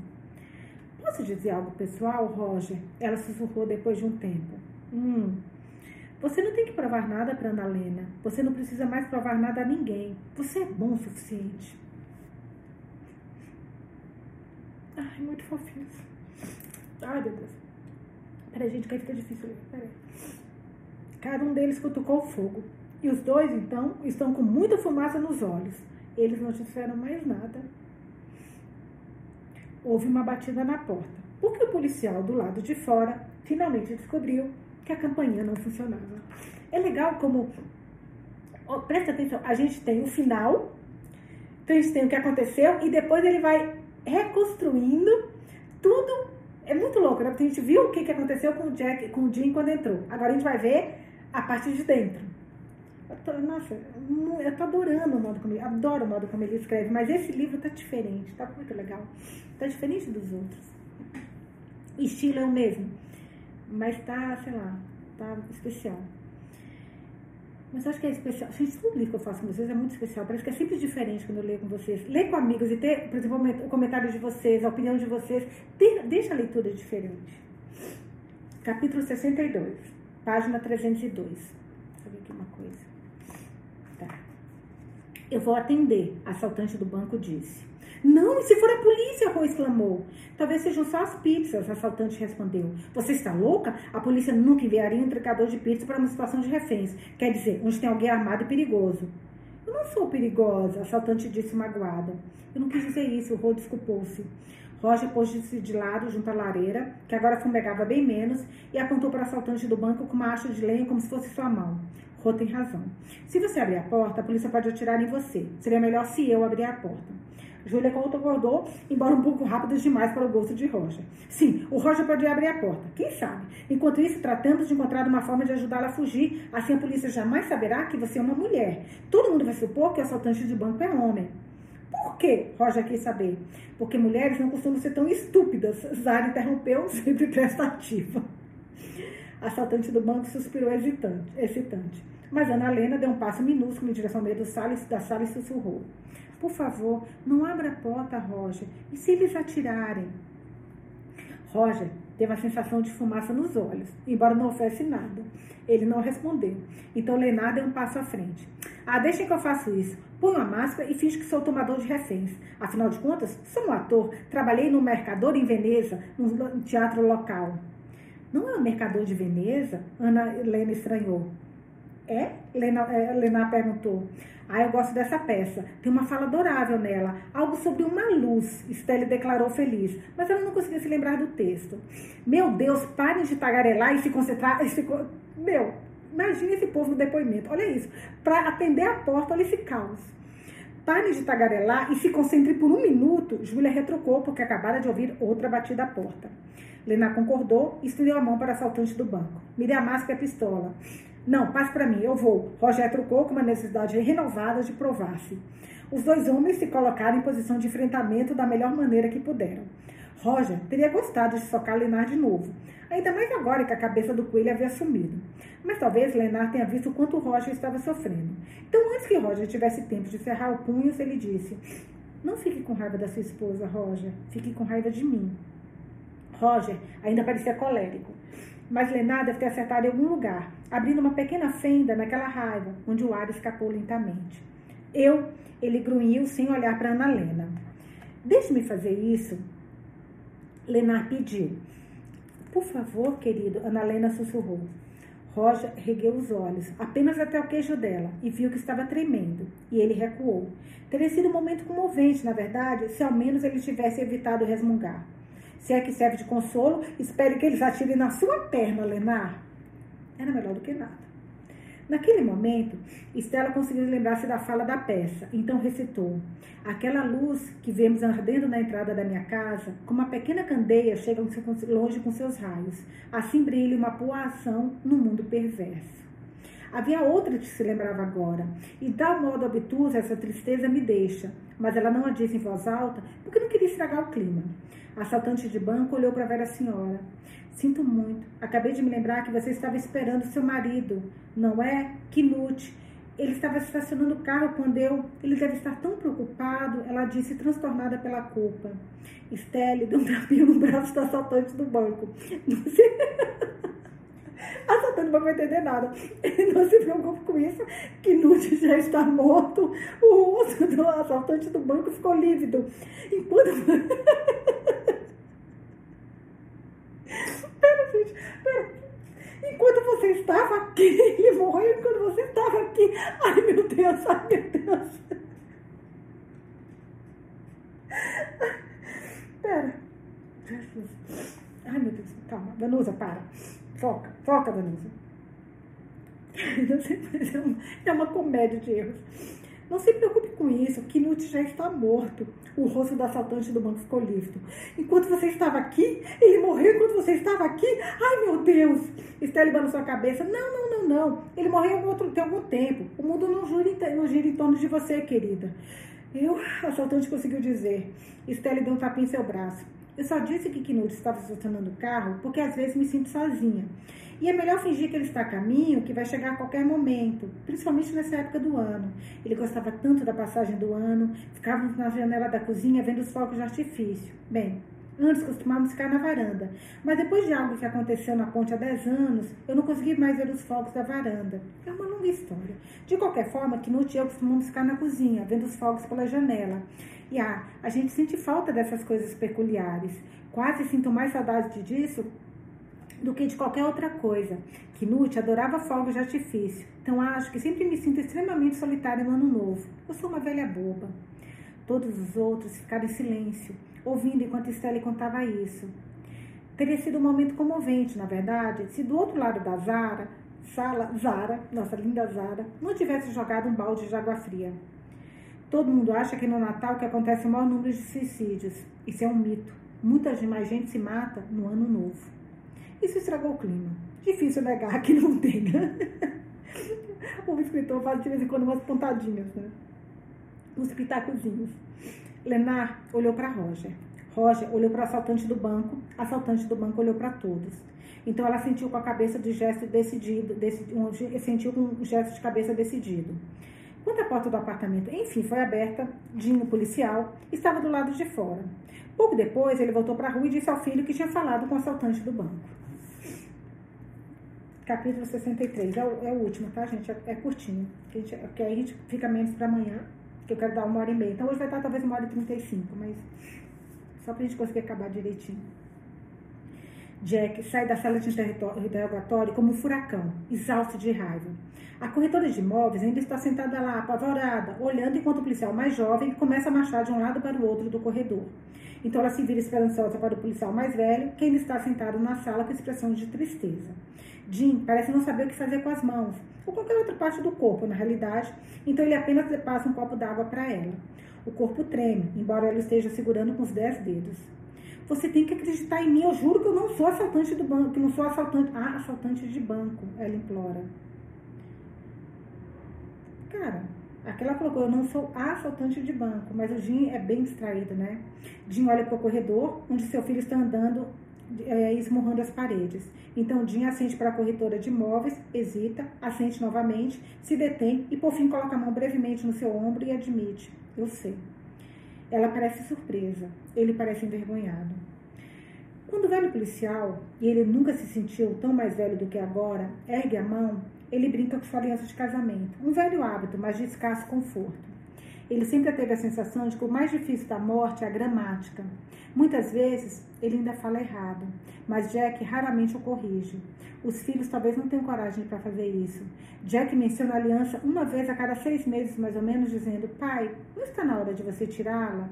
Posso dizer algo pessoal, Roger? Ela sussurrou depois de um tempo. Hum. Você não tem que provar nada para Ana Lena. Você não precisa mais provar nada a ninguém. Você é bom o suficiente. Ai, muito fofinho. Ai, meu Deus. Peraí, gente, que aí fica difícil. Peraí. Cada um deles cutucou o fogo. E os dois, então, estão com muita fumaça nos olhos. Eles não disseram mais nada. Houve uma batida na porta, porque o policial do lado de fora finalmente descobriu que a campainha não funcionava. É legal como. Oh, presta atenção, a gente tem o final, então a gente tem o que aconteceu, e depois ele vai reconstruindo tudo É muito louco, né? Porque a gente viu o que, que aconteceu com o Jack, com o Jim quando entrou. Agora a gente vai ver a parte de dentro. Eu tô, nossa, eu tô adorando o modo como ele, adoro o modo como ele escreve, mas esse livro tá diferente, tá muito legal. Tá diferente dos outros. O estilo é o mesmo, mas tá, sei lá, tá especial. Mas acho que é especial. Gente, tudo livro que eu faço com vocês é muito especial. Parece que é sempre diferente quando eu leio com vocês. Ler com amigos e ter, por exemplo, o comentário de vocês, a opinião de vocês, ter, deixa a leitura diferente. Capítulo 62, página 302. Deixa eu ver aqui uma coisa. Tá. Eu vou atender, assaltante do banco disse. Não, e se for a polícia? Rô exclamou. Talvez sejam só as pizzas, assaltante respondeu. Você está louca? A polícia nunca enviaria um entregador de pizza para uma situação de reféns. Quer dizer, onde tem alguém armado e perigoso. Eu não sou perigosa, assaltante disse magoada. Eu não quis dizer isso, Rô desculpou-se. Roger pôs-se de lado junto à lareira, que agora fumegava bem menos, e apontou para o assaltante do banco com uma acha de lenha como se fosse sua mão. Rô tem razão. Se você abrir a porta, a polícia pode atirar em você. Seria melhor se eu abrir a porta. Júlia concordou, embora um pouco rápido demais para o gosto de Roger. Sim, o Roger pode abrir a porta, quem sabe? Enquanto isso, tratando de encontrar uma forma de ajudá-la a fugir, assim a polícia jamais saberá que você é uma mulher. Todo mundo vai supor que o assaltante de banco é homem. Por quê? Roger quis saber. Porque mulheres não costumam ser tão estúpidas. Zara interrompeu, sempre prestativa. Assaltante do banco suspirou hesitante, excitante. Mas Ana Helena deu um passo minúsculo em direção ao meio do sala, da sala e sussurrou. Por favor, não abra a porta, Roger. E se eles atirarem? Roger teve a sensação de fumaça nos olhos, embora não houvesse nada. Ele não respondeu. Então Leonardo deu um passo à frente. Ah, deixem que eu faça isso. Ponho a máscara e finge que sou tomador de reféns. Afinal de contas, sou um ator. Trabalhei no Mercador em Veneza, num teatro local. Não é o Mercador de Veneza? Ana Helena estranhou. É? Lena, é, Lena perguntou. Ah, eu gosto dessa peça. Tem uma fala adorável nela. Algo sobre uma luz. Stella declarou feliz. Mas ela não conseguia se lembrar do texto. Meu Deus, parem de tagarelar e se concentrar. E se, meu, imagine esse povo no depoimento. Olha isso. Para atender a porta, olha esse caos. Pare de tagarelar e se concentre por um minuto. Júlia retrucou porque acabara de ouvir outra batida à porta. Lena concordou e estendeu a mão para a assaltante do banco. Mire a máscara e a pistola. Não, passe para mim, eu vou. Roger trocou com uma necessidade renovada de provar-se. Os dois homens se colocaram em posição de enfrentamento da melhor maneira que puderam. Roger teria gostado de socar Lenar de novo, ainda mais agora que a cabeça do coelho havia sumido. Mas talvez Lenar tenha visto o quanto Roger estava sofrendo. Então, antes que Roger tivesse tempo de cerrar o punho, ele disse: Não fique com raiva da sua esposa, Roger. Fique com raiva de mim. Roger ainda parecia colérico mas Lenar deve ter acertado em algum lugar, abrindo uma pequena fenda naquela raiva, onde o ar escapou lentamente. Eu, ele grunhiu sem olhar para Ana Lena. Deixe-me fazer isso. Lenar pediu. Por favor, querido, Ana Lena sussurrou. Roja regueu os olhos, apenas até o queixo dela, e viu que estava tremendo, e ele recuou. Teria sido um momento comovente, na verdade, se ao menos ele tivesse evitado resmungar. Se é que serve de consolo, espere que eles atirem na sua perna, Lenar. Era melhor do que nada. Naquele momento, Estela conseguiu lembrar-se da fala da peça, então recitou: Aquela luz que vemos ardendo na entrada da minha casa, como uma pequena candeia chega longe com seus raios, assim brilha uma poação no mundo perverso. Havia outra que se lembrava agora, e tal modo obtusa essa tristeza me deixa, mas ela não a disse em voz alta porque não queria estragar o clima. A assaltante de banco olhou para a velha senhora. Sinto muito. Acabei de me lembrar que você estava esperando seu marido, não é? Knut. Ele estava estacionando o carro quando eu. Ele deve estar tão preocupado, ela disse, transtornada pela culpa. Estelle deu um tapinha no braço do assaltante do banco. Não se... Assaltante não vai entender nada. Não se preocupe com isso, que já está morto. O rosto do assaltante do banco ficou lívido. Enquanto. Pera, gente, pera. Enquanto você estava aqui, ele morreu enquanto você estava aqui. Ai, meu Deus, ai, meu Deus. Pera. Ai, meu Deus, calma. Vanusa, para. Foca, foca, Vanusa. É uma comédia de erros. Não se preocupe com isso, Knut já está morto. O rosto do assaltante do banco ficou lívido. Enquanto você estava aqui, ele morreu enquanto você estava aqui. Ai, meu Deus! Estelle na sua cabeça. Não, não, não, não. Ele morreu em outro, tem algum tempo. O mundo não gira, não gira em torno de você, querida. Eu, assaltante conseguiu dizer. Estelle deu um tapinha em seu braço. Eu só disse que Knut estava estacionando o carro porque às vezes me sinto sozinha. E é melhor fingir que ele está a caminho, que vai chegar a qualquer momento, principalmente nessa época do ano. Ele gostava tanto da passagem do ano, ficávamos na janela da cozinha vendo os fogos de artifício. Bem, antes costumávamos ficar na varanda, mas depois de algo que aconteceu na ponte há 10 anos, eu não consegui mais ver os fogos da varanda. É uma longa história. De qualquer forma, Knut e eu costumamos ficar na cozinha, vendo os fogos pela janela. E ah, a gente sente falta dessas coisas peculiares. Quase sinto mais saudade disso do que de qualquer outra coisa. Knut adorava fogos de artifício, então acho que sempre me sinto extremamente solitária no ano novo. Eu sou uma velha boba. Todos os outros ficaram em silêncio, ouvindo enquanto Estelle contava isso. Teria sido um momento comovente, na verdade, se do outro lado da Zara, sala, Zara, nossa linda Zara, não tivesse jogado um balde de água fria. Todo mundo acha que no Natal que acontece o maior número de suicídios. Isso é um mito. Muita mais gente se mata no ano novo. Isso estragou o clima. Difícil negar que não tenha. o escritor faz de vez em quando umas pontadinhas, né? Uns pitacozinhos. Lenar olhou para Roger. Roger olhou para o assaltante do banco. Assaltante do banco olhou para todos. Então ela sentiu com a cabeça de gesto decidido, decidi, um, sentiu com um gesto de cabeça decidido. Quando a porta do apartamento, enfim, foi aberta, Dinho, policial, estava do lado de fora. Pouco depois, ele voltou para a rua e disse ao filho que tinha falado com o assaltante do banco capítulo 63. É o, é o último, tá, gente? É, é curtinho. Que, gente, que aí a gente fica menos para amanhã, que eu quero dar uma hora e meia. Então hoje vai estar talvez uma hora e trinta e cinco, mas só pra gente conseguir acabar direitinho. Jack sai da sala de interrogatório como um furacão, exausto de raiva. A corretora de imóveis ainda está sentada lá, apavorada, olhando enquanto o policial mais jovem começa a marchar de um lado para o outro do corredor. Então ela se vira esperançosa para o policial mais velho, que ainda está sentado na sala com expressão de tristeza. Jim parece não saber o que fazer com as mãos, ou qualquer outra parte do corpo, na realidade, então ele apenas passa um copo d'água para ela. O corpo treme, embora ela esteja segurando com os dez dedos. Você tem que acreditar em mim, eu juro que eu não sou assaltante do banco, que não sou assaltante. Ah, assaltante de banco, ela implora. Cara, aquela colocou, eu não sou assaltante de banco, mas o Jim é bem distraído, né? Jim olha para o corredor, onde seu filho está andando é, esmurrando as paredes. Então, Jim assente para a corretora de imóveis, hesita, assente novamente, se detém e, por fim, coloca a mão brevemente no seu ombro e admite: Eu sei. Ela parece surpresa, ele parece envergonhado. Quando o velho policial, e ele nunca se sentiu tão mais velho do que agora, ergue a mão, ele brinca com sua aliança de casamento. Um velho hábito, mas de escasso conforto. Ele sempre teve a sensação de que o mais difícil da morte é a gramática. Muitas vezes ele ainda fala errado, mas Jack raramente o corrige. Os filhos talvez não tenham coragem para fazer isso. Jack menciona a aliança uma vez a cada seis meses, mais ou menos, dizendo: Pai, não está na hora de você tirá-la?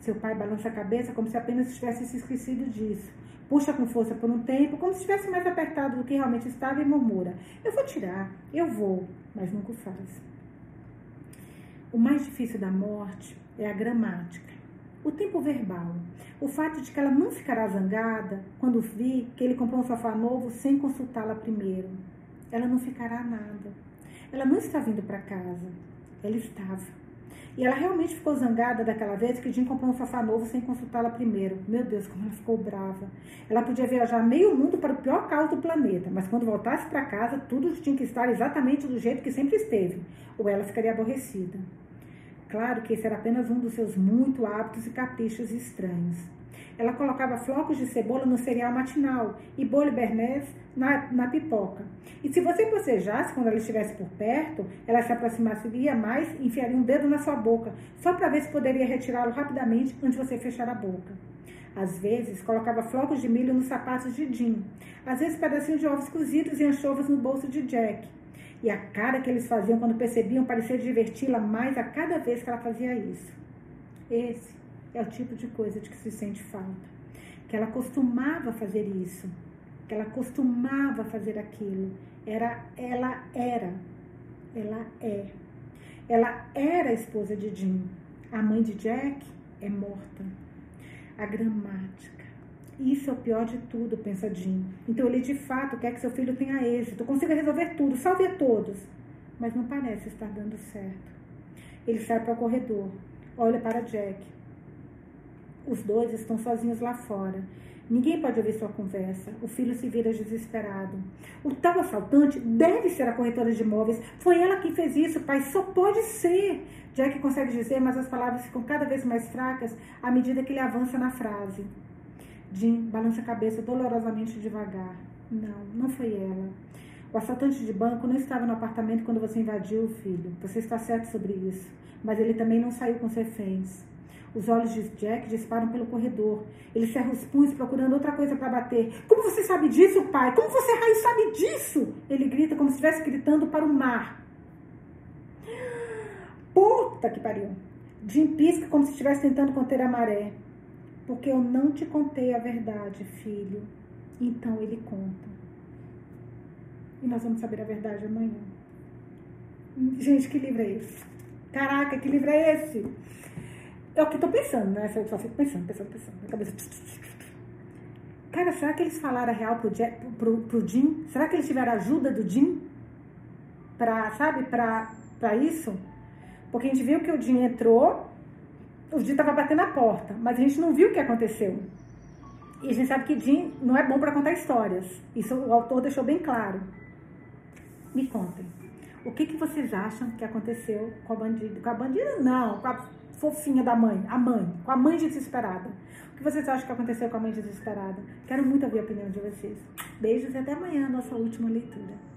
Seu pai balança a cabeça como se apenas tivesse se esquecido disso. Puxa com força por um tempo, como se estivesse mais apertado do que realmente estava, e murmura: Eu vou tirar, eu vou, mas nunca o faz. O mais difícil da morte é a gramática, o tempo verbal, o fato de que ela não ficará zangada quando vi que ele comprou um sofá novo sem consultá-la primeiro. Ela não ficará nada. Ela não está vindo para casa. Ela estava. E ela realmente ficou zangada daquela vez que Jim comprou um sofá novo sem consultá-la primeiro. Meu Deus, como ela ficou brava. Ela podia viajar meio mundo para o pior caos do planeta, mas quando voltasse para casa, tudo tinha que estar exatamente do jeito que sempre esteve, ou ela ficaria aborrecida. Claro que esse era apenas um dos seus muito hábitos e caprichos estranhos. Ela colocava flocos de cebola no cereal matinal e bolho bernês na, na pipoca. E se você bocejasse quando ela estivesse por perto, ela se aproximaria mais e enfiaria um dedo na sua boca, só para ver se poderia retirá-lo rapidamente antes de você fechar a boca. Às vezes, colocava flocos de milho nos sapatos de Jim, às vezes pedacinhos de ovos cozidos e anchovas no bolso de Jack. E a cara que eles faziam quando percebiam parecia diverti-la mais a cada vez que ela fazia isso. Esse é o tipo de coisa de que se sente falta. Que ela costumava fazer isso. Que ela costumava fazer aquilo. Era, ela era. Ela é. Ela era a esposa de Jim. A mãe de Jack é morta. A gramática. Isso é o pior de tudo, pensa Jim. Então ele de fato quer que seu filho tenha êxito, consiga resolver tudo, salve a todos. Mas não parece estar dando certo. Ele sai para o corredor, olha para Jack. Os dois estão sozinhos lá fora. Ninguém pode ouvir sua conversa. O filho se vira desesperado. O tal assaltante deve ser a corretora de imóveis. Foi ela quem fez isso, pai. Só pode ser. Jack consegue dizer, mas as palavras ficam cada vez mais fracas à medida que ele avança na frase. Jim balança a cabeça dolorosamente devagar. Não, não foi ela. O assaltante de banco não estava no apartamento quando você invadiu, filho. Você está certo sobre isso. Mas ele também não saiu com os reféns. Os olhos de Jack disparam pelo corredor. Ele cerra os punhos procurando outra coisa para bater. Como você sabe disso, pai? Como você, raio, sabe disso? Ele grita como se estivesse gritando para o mar. Puta que pariu. Jim pisca como se estivesse tentando conter a maré. Porque eu não te contei a verdade, filho. Então ele conta. E nós vamos saber a verdade amanhã. Gente, que livro é esse? Caraca, que livro é esse? É o que estou pensando, né? Eu só fico pensando, pensando, pensando. Minha cabeça. Cara, será que eles falaram a real pro, Jack, pro, pro Jim? Será que eles tiveram ajuda do Jim? Pra, sabe, pra, pra isso? Porque a gente viu que o Jim entrou, o Jim tava batendo a porta, mas a gente não viu o que aconteceu. E a gente sabe que Jim não é bom para contar histórias. Isso o autor deixou bem claro. Me contem. O que, que vocês acham que aconteceu com a bandida? Com a bandida, não, com a fofinha da mãe, a mãe, com a mãe desesperada. O que vocês acham que aconteceu com a mãe desesperada? Quero muito ouvir a opinião de vocês. Beijos e até amanhã, nossa última leitura.